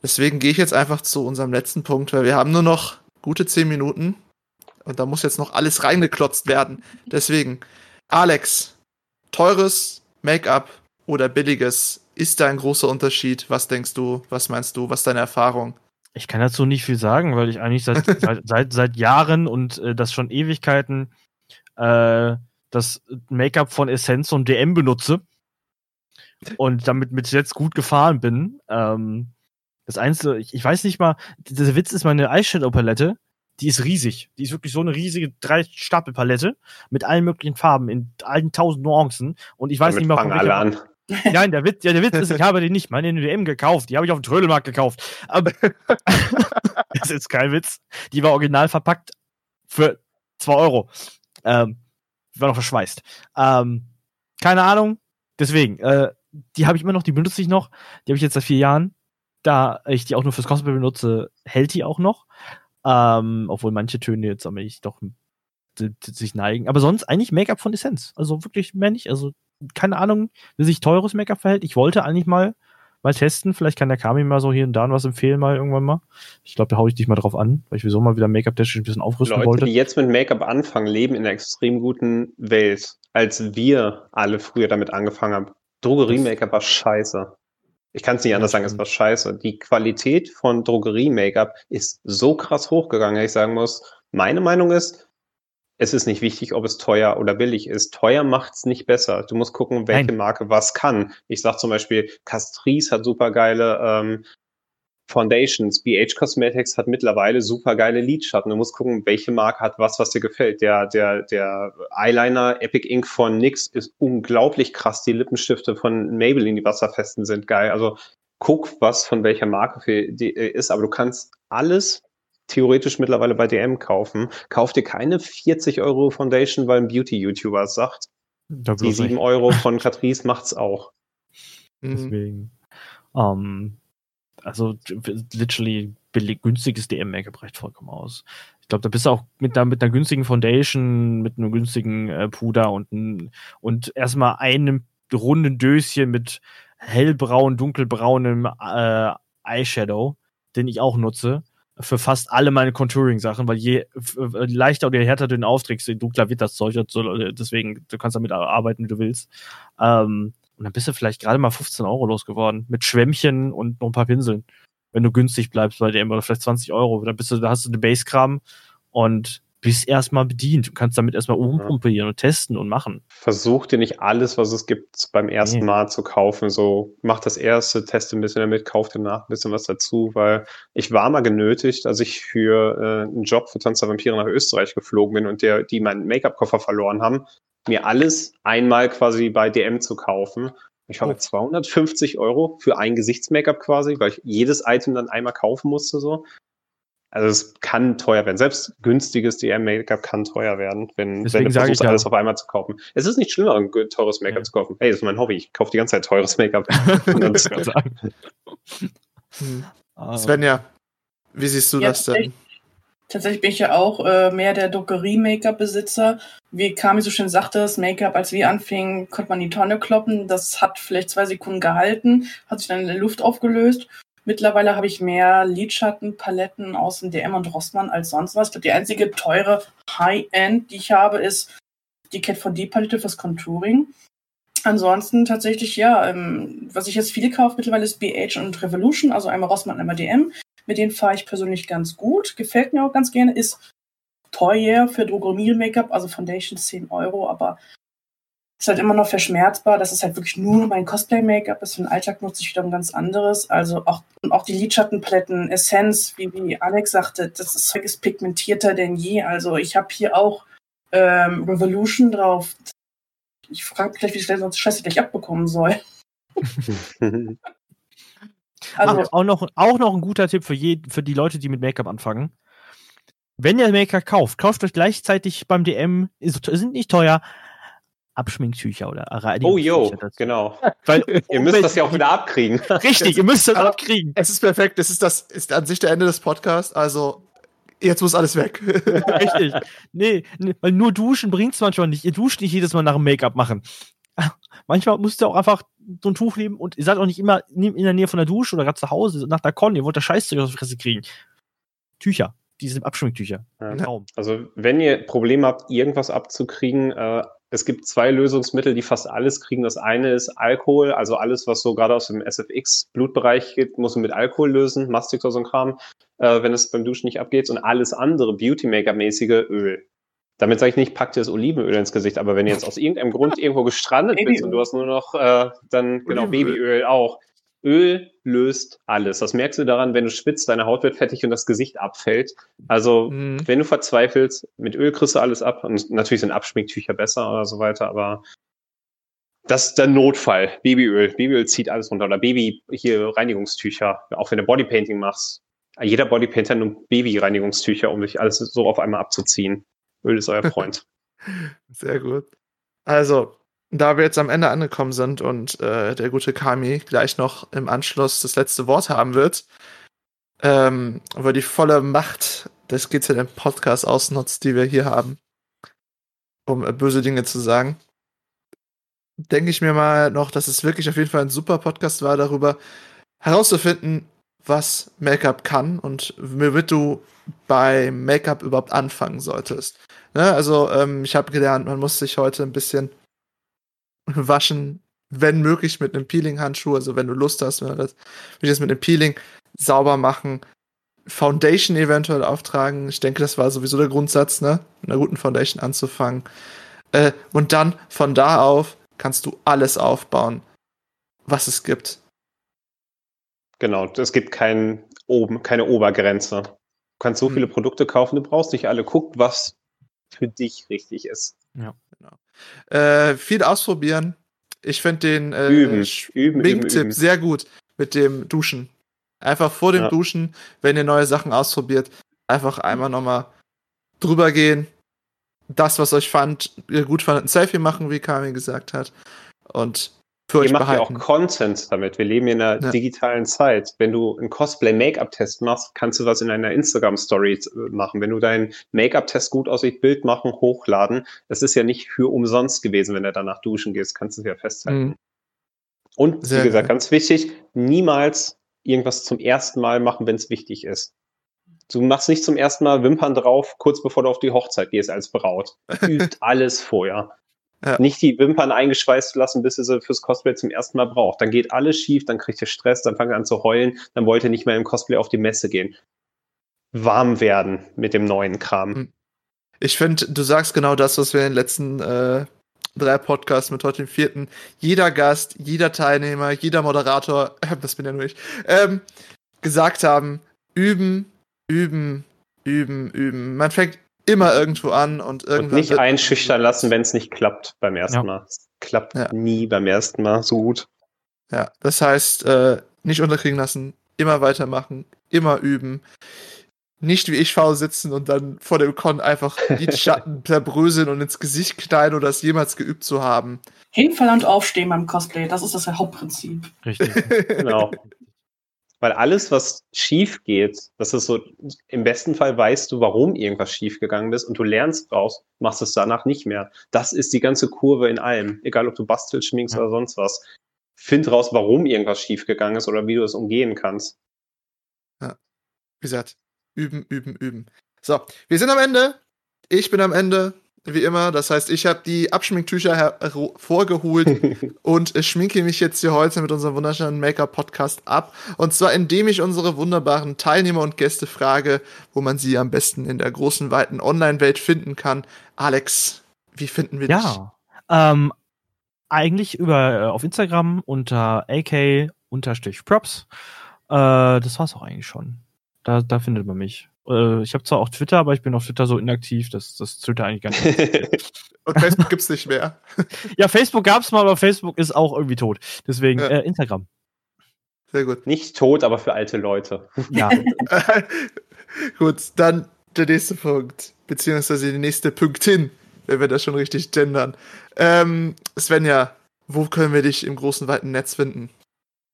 Deswegen gehe ich jetzt einfach zu unserem letzten Punkt, weil wir haben nur noch gute zehn Minuten. Und da muss jetzt noch alles reingeklotzt werden. Deswegen, Alex, teures Make-up oder billiges, ist da ein großer Unterschied? Was denkst du? Was meinst du? Was ist deine Erfahrung? Ich kann dazu nicht viel sagen, weil ich eigentlich seit, seit, seit, seit, Jahren und äh, das schon Ewigkeiten äh, das Make-up von Essence und DM benutze und damit mit jetzt gut gefahren bin. Ähm, das Einzige, ich, ich weiß nicht mal, der Witz ist meine Eyeshadow-Palette, die ist riesig. Die ist wirklich so eine riesige Drei-Stapel-Palette mit allen möglichen Farben in allen tausend Nuancen. Und ich weiß Damit nicht mal, von alle an. Nein, der Witz, ja, der Witz ist, ich habe die nicht meine NDM gekauft. Die habe ich auf dem Trödelmarkt gekauft. Aber das ist kein Witz. Die war original verpackt für 2 Euro. Ähm, die war noch verschweißt. Ähm, keine Ahnung. Deswegen, äh, die habe ich immer noch, die benutze ich noch. Die habe ich jetzt seit vier Jahren. Da ich die auch nur fürs Cosplay benutze, hält die auch noch. Ähm, obwohl manche Töne jetzt aber ich doch sich neigen. Aber sonst eigentlich Make-up von Essence. Also wirklich mehr nicht. Also keine Ahnung, wie sich teures Make-up verhält. Ich wollte eigentlich mal mal testen. Vielleicht kann der Kami mal so hier und da was empfehlen, mal irgendwann mal. Ich glaube, da hau ich dich mal drauf an, weil ich wieso mal wieder Make-up-technisch ein bisschen aufrüsten Leute, wollte. die jetzt mit Make-up anfangen, leben in einer extrem guten Welt, als wir alle früher damit angefangen haben. Drogerie-Make-up war scheiße. Ich kann es nicht anders sagen, es war scheiße. Die Qualität von Drogerie-Make-up ist so krass hochgegangen, dass ich sagen muss, meine Meinung ist, es ist nicht wichtig, ob es teuer oder billig ist. Teuer macht es nicht besser. Du musst gucken, welche Nein. Marke was kann. Ich sag zum Beispiel, Castrice hat super geile ähm, Foundations. BH Cosmetics hat mittlerweile super geile Lidschatten. Du musst gucken, welche Marke hat was, was dir gefällt. Der, der, der Eyeliner Epic Ink von NYX ist unglaublich krass. Die Lippenstifte von Maybelline, die wasserfesten, sind geil. Also guck, was von welcher Marke für die äh, ist, aber du kannst alles theoretisch mittlerweile bei DM kaufen. Kauf dir keine 40 Euro Foundation, weil ein Beauty-YouTuber es sagt. Die 7 nicht. Euro von Catrice macht's auch. Mhm. Deswegen. Um, ähm, also literally billig, günstiges DM-Make-up reicht vollkommen aus. Ich glaube, da bist du auch mit, da, mit einer günstigen Foundation, mit einem günstigen äh, Puder und, und erstmal einem runden Döschen mit hellbraun, dunkelbraunem äh, Eyeshadow, den ich auch nutze für fast alle meine Contouring-Sachen, weil je leichter oder härter du den aufträgst, je dunkler wird das Zeug. Deswegen, du kannst damit arbeiten, wie du willst. Ähm, und dann bist du vielleicht gerade mal 15 Euro losgeworden. Mit Schwämmchen und noch ein paar Pinseln. wenn du günstig bleibst bei DM oder vielleicht 20 Euro. Dann bist du, da hast du eine Base-Kram und bist erstmal bedient und kannst damit erstmal umprobieren und testen und machen. Versuch dir nicht alles, was es gibt, beim ersten Nee. Mal zu kaufen. So, mach das erste, teste ein bisschen damit, kauf danach ein bisschen was dazu, weil ich war mal genötigt, als ich für äh, einen Job für Tanz der Vampire nach Österreich geflogen bin und der, die meinen Make-up-Koffer verloren haben, mir alles einmal quasi bei DM zu kaufen. Ich war bei 250 Euro für ein Gesichts-Make-up quasi, weil ich jedes Item dann einmal kaufen musste, so. Also es kann teuer werden. Selbst günstiges DM-Make-up kann teuer werden, wenn, Deswegen wenn du versuchst, alles auf einmal zu kaufen. Es ist nicht schlimmer, ein teures Make-up Ja. zu kaufen. Hey, das ist mein Hobby. Ich kaufe die ganze Zeit teures Make-up. Hm. Ah, Svenja, wie siehst du Ja, das denn? Tatsächlich bin ich ja auch äh, mehr der Drogerie-Make-up-Besitzer. Wie Kami so schön sagte, das Make-up, als wir anfingen, konnte man in die Tonne kloppen. Das hat vielleicht zwei Sekunden gehalten, hat sich dann in der Luft aufgelöst. Mittlerweile habe ich mehr Lidschattenpaletten aus dem DM und Rossmann als sonst was. Ich glaube, die einzige teure High-End, die ich habe, ist die Cat von D Palette fürs Contouring. Ansonsten tatsächlich, ja, ähm, was ich jetzt viele kaufe mittlerweile ist BH und Revolution, also einmal Rossmann, einmal DM. Mit denen fahre ich persönlich ganz gut. Gefällt mir auch ganz gerne. Ist teuer für Drogerie-Make-up, also Foundation 10 Euro, aber ist halt immer noch verschmerzbar. Das ist halt wirklich nur mein Cosplay-Make-up. Ist für den Alltag nutze ich wieder ein ganz anderes. Also auch, auch die Lidschattenpaletten, Essenz, wie, wie Alex sagte, das ist, ist pigmentierter denn je. Also ich habe hier auch ähm, Revolution drauf. Ich frage mich gleich, wie ich das sonst Scheiße gleich abbekommen soll. Also, Ach, auch, noch, auch noch ein guter Tipp für, je, für die Leute, die mit Make-up anfangen. Wenn ihr Make-up kauft, kauft euch gleichzeitig beim DM, sind nicht teuer, Abschminktücher oder oh, yo, dazu. genau. Weil, Ihr müsst das ja auch wieder abkriegen. Richtig, ihr müsst das Aber- abkriegen. Es ist perfekt, das ist das ist an sich der Ende des Podcasts, also jetzt muss alles weg. Richtig. Nee, nee, weil nur duschen bringt's manchmal nicht. Ihr duscht nicht jedes Mal nach dem Make-up machen. Manchmal müsst ihr auch einfach so ein Tuch nehmen und ihr seid auch nicht immer in der Nähe von der Dusche oder gerade zu Hause nach der Con, ihr wollt das Scheißzeug aus der Fresse kriegen. Tücher. Diese Abschminktücher. Ja. Also, wenn ihr Probleme habt, irgendwas abzukriegen, äh, es gibt zwei Lösungsmittel, die fast alles kriegen. Das eine ist Alkohol, also alles, was so gerade aus dem SFX-Blutbereich geht, muss man mit Alkohol lösen, Mastix oder so ein Kram, äh, wenn es beim Duschen nicht abgeht. Und alles andere, Beauty-Make-up-mäßige Öl. Damit sage ich nicht, packt dir das Olivenöl ins Gesicht, aber wenn du jetzt aus irgendeinem Grund irgendwo gestrandet bist und du hast nur noch, äh, dann genau, Olivenöl. Babyöl auch. Öl löst alles. Das merkst du daran, wenn du schwitzt, deine Haut wird fettig und das Gesicht abfällt. Also Mhm. wenn du verzweifelst, mit Öl kriegst du alles ab. Und natürlich sind Abschminktücher besser oder so weiter, aber das ist der Notfall. Babyöl. Babyöl zieht alles runter. Oder Baby, hier Reinigungstücher. Auch wenn du Bodypainting machst. Jeder Bodypainter nimmt Baby-Reinigungstücher, um sich alles so auf einmal abzuziehen. Öl ist euer Freund. Sehr gut. Also, da wir jetzt am Ende angekommen sind und äh, der gute Kami gleich noch im Anschluss das letzte Wort haben wird, ähm, über die volle Macht des GZM Podcasts ausnutzt, die wir hier haben, um äh, böse Dinge zu sagen, denke ich mir mal noch, dass es wirklich auf jeden Fall ein super Podcast war, darüber herauszufinden, was Make-up kann und womit du bei Make-up überhaupt anfangen solltest. Ne? Also, ähm, ich habe gelernt, man muss sich heute ein bisschen waschen, wenn möglich mit einem Peeling-Handschuh. Also, wenn du Lust hast, wenn du das, will ich das mit einem Peeling sauber machen. Foundation eventuell auftragen. Ich denke, das war sowieso der Grundsatz, ne? Mit einer guten Foundation anzufangen. Äh, und dann von da auf kannst du alles aufbauen, was es gibt. Genau, es gibt kein oben, keine Obergrenze. Du kannst so Hm. viele Produkte kaufen, du brauchst nicht alle. Guck, was für dich richtig ist. Äh, viel ausprobieren. Ich finde den äh, Üben, üben, Wink-Tipp üben. sehr gut mit dem Duschen. Einfach vor dem Ja. Duschen, wenn ihr neue Sachen ausprobiert, einfach einmal nochmal drüber gehen. Das, was euch fand, ihr gut fandet, ein Selfie machen, wie Kami gesagt hat. Und für Ihr macht ja auch. Content damit. Wir leben in einer Ja. digitalen Zeit. Wenn du einen Cosplay-Make-up-Test machst, kannst du was in einer Instagram-Story äh, machen. Wenn du deinen Make-up-Test gut aussieht, Bild machen, hochladen. Das ist ja nicht für umsonst gewesen, wenn du danach duschen gehst, kannst du es ja festhalten. Mhm. Und Sehr wie gesagt, geil. ganz wichtig, niemals irgendwas zum ersten Mal machen, wenn es wichtig ist. Du machst nicht zum ersten Mal Wimpern drauf, kurz bevor du auf die Hochzeit gehst als Braut. Übt alles vorher. Ja. Nicht die Wimpern eingeschweißt lassen, bis ihr sie fürs Cosplay zum ersten Mal braucht. Dann geht alles schief, dann kriegt ihr Stress, dann fangt ihr an zu heulen, dann wollt ihr nicht mehr im Cosplay auf die Messe gehen. Warm werden mit dem neuen Kram. Hm. Ich finde, du sagst genau das, was wir in den letzten äh, drei Podcasts mit heute dem vierten. Jeder Gast, jeder Teilnehmer, jeder Moderator, äh, das bin ja nur ich, ähm, gesagt haben, üben, üben, üben, üben. Man fängt immer irgendwo an und irgendwann. Und nicht einschüchtern lassen, wenn es nicht klappt beim ersten ja. Mal. Es klappt ja. nie beim ersten Mal so gut. Ja, das heißt, äh, nicht unterkriegen lassen, immer weitermachen, immer üben. Nicht wie ich faul sitzen und dann vor dem Con einfach die Schatten zerbröseln und ins Gesicht knallen oder es jemals geübt zu haben. Hinfallen und aufstehen beim Cosplay, das ist das Hauptprinzip. Richtig. genau. Weil alles, was schief geht, das ist so, im besten Fall weißt du, warum irgendwas schief gegangen ist und du lernst draus, machst es danach nicht mehr. Das ist die ganze Kurve in allem. Egal, ob du bastelst, schminkst ja. oder sonst was. Find raus, warum irgendwas schief gegangen ist oder wie du es umgehen kannst. Ja. Wie gesagt, üben, üben, üben. So, wir sind am Ende. Ich bin am Ende wie immer. Das heißt, ich habe die Abschminktücher hervorgeholt und schminke mich jetzt hier heute mit unserem wunderschönen Make-up-Podcast ab. Und zwar, indem ich unsere wunderbaren Teilnehmer und Gäste frage, wo man sie am besten in der großen, weiten Online-Welt finden kann. Alex, wie finden wir ja, dich? Ja, ähm, eigentlich über äh, auf Instagram unter ak-props. Äh, das war's auch eigentlich schon. Da, da findet man mich. Äh, ich habe zwar auch Twitter, aber ich bin auf Twitter so inaktiv, dass das Twitter eigentlich gar nicht. Und Facebook gibt's nicht mehr. ja, Facebook gab's mal, aber Facebook ist auch irgendwie tot. Deswegen ja. äh, Instagram. Sehr gut. Nicht tot, aber für alte Leute. Ja. gut, dann der nächste Punkt, beziehungsweise die nächste Punktin, wenn wir das schon richtig gendern. Ähm, Svenja, wo können wir dich im großen, weiten Netz finden?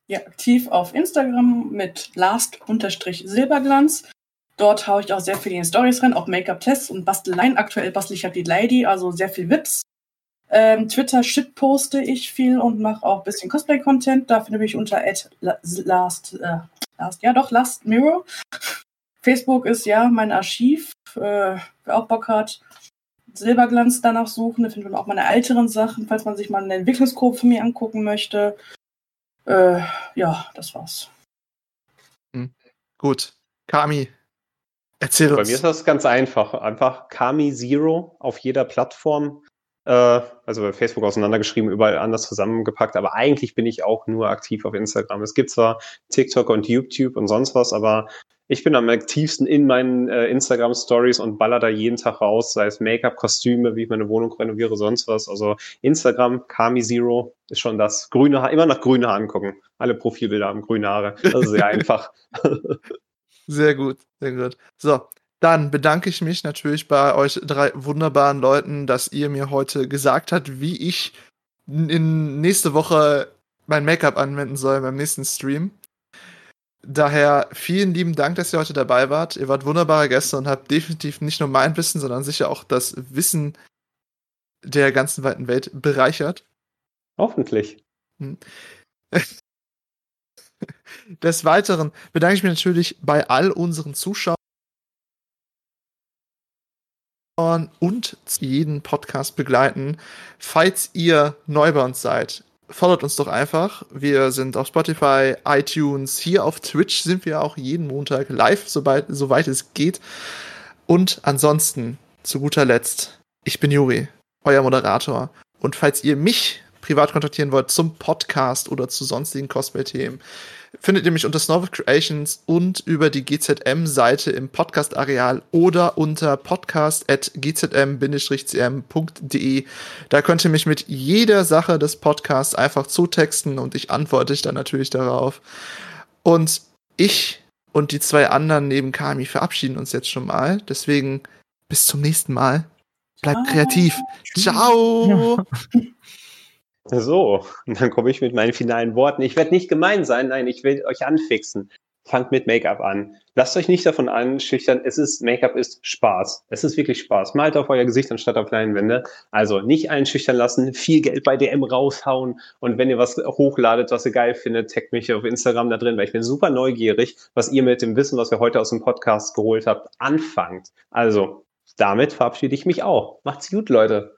Ja, aktiv auf Instagram mit last-silberglanz. Dort haue ich auch sehr viel in Stories rein, auch Make-up-Tests und Basteleien. Aktuell bastel ich halt die Lady, also sehr viel Witz. Ähm, Twitter shit poste ich viel und mache auch ein bisschen Cosplay-Content. Da finde ich unter last, äh, last, ja doch, last mirror. Facebook ist ja mein Archiv, äh, wer auch Bock hat. Silberglanz danach suchen, da findet man auch meine älteren Sachen, falls man sich mal eine Entwicklungskurve von mir angucken möchte. Äh, ja, das war's. Hm. Gut. Kami, Erzähl uns. Bei mir ist das ganz einfach. Einfach Kami Zero auf jeder Plattform. Äh, also bei Facebook auseinandergeschrieben, überall anders zusammengepackt. Aber eigentlich bin ich auch nur aktiv auf Instagram. Es gibt zwar TikTok und YouTube und sonst was, aber ich bin am aktivsten in meinen äh, Instagram Stories und baller da jeden Tag raus, sei es Make-up, Kostüme, wie ich meine Wohnung renoviere, sonst was. Also Instagram, Kami Zero ist schon das grüne Haar, immer nach grüne Haaren gucken. Alle Profilbilder haben grüne Haare. Das ist sehr einfach. Sehr gut, sehr gut. So, dann bedanke ich mich natürlich bei euch drei wunderbaren Leuten, dass ihr mir heute gesagt habt, wie ich in nächste Woche mein Make-up anwenden soll beim nächsten Stream. Daher vielen lieben Dank, dass ihr heute dabei wart. Ihr wart wunderbare Gäste und habt definitiv nicht nur mein Wissen, sondern sicher auch das Wissen der ganzen weiten Welt bereichert. Hoffentlich. Des Weiteren bedanke ich mich natürlich bei all unseren Zuschauern und jeden Podcast begleiten. Falls ihr neu bei uns seid, folgt uns doch einfach. Wir sind auf Spotify, iTunes, hier auf Twitch sind wir auch jeden Montag live, sobald, soweit es geht. Und ansonsten, zu guter Letzt, ich bin Juri, euer Moderator. Und falls ihr mich privat kontaktieren wollt zum Podcast oder zu sonstigen Cosplay-Themen, findet ihr mich unter Snow Creations und über die GZM-Seite im Podcast-Areal oder unter podcast.gzm-cm.de. Da könnt ihr mich mit jeder Sache des Podcasts einfach zutexten und ich antworte ich dann natürlich darauf. Und ich und die zwei anderen neben Kami verabschieden uns jetzt schon mal. Deswegen bis zum nächsten Mal. Bleibt kreativ. Ciao. So, und dann komme ich mit meinen finalen Worten. Ich werde nicht gemein sein, nein, ich will euch anfixen. Fangt mit Make-up an. Lasst euch nicht davon anschüchtern, es ist, Make-up ist Spaß. Es ist wirklich Spaß. Malt auf euer Gesicht anstatt auf Leinwände. Also nicht einschüchtern lassen, viel Geld bei DM raushauen und wenn ihr was hochladet, was ihr geil findet, taggt mich auf Instagram da drin, weil ich bin super neugierig, was ihr mit dem Wissen, was wir heute aus dem Podcast geholt habt, anfangt. Also, damit verabschiede ich mich auch. Macht's gut, Leute.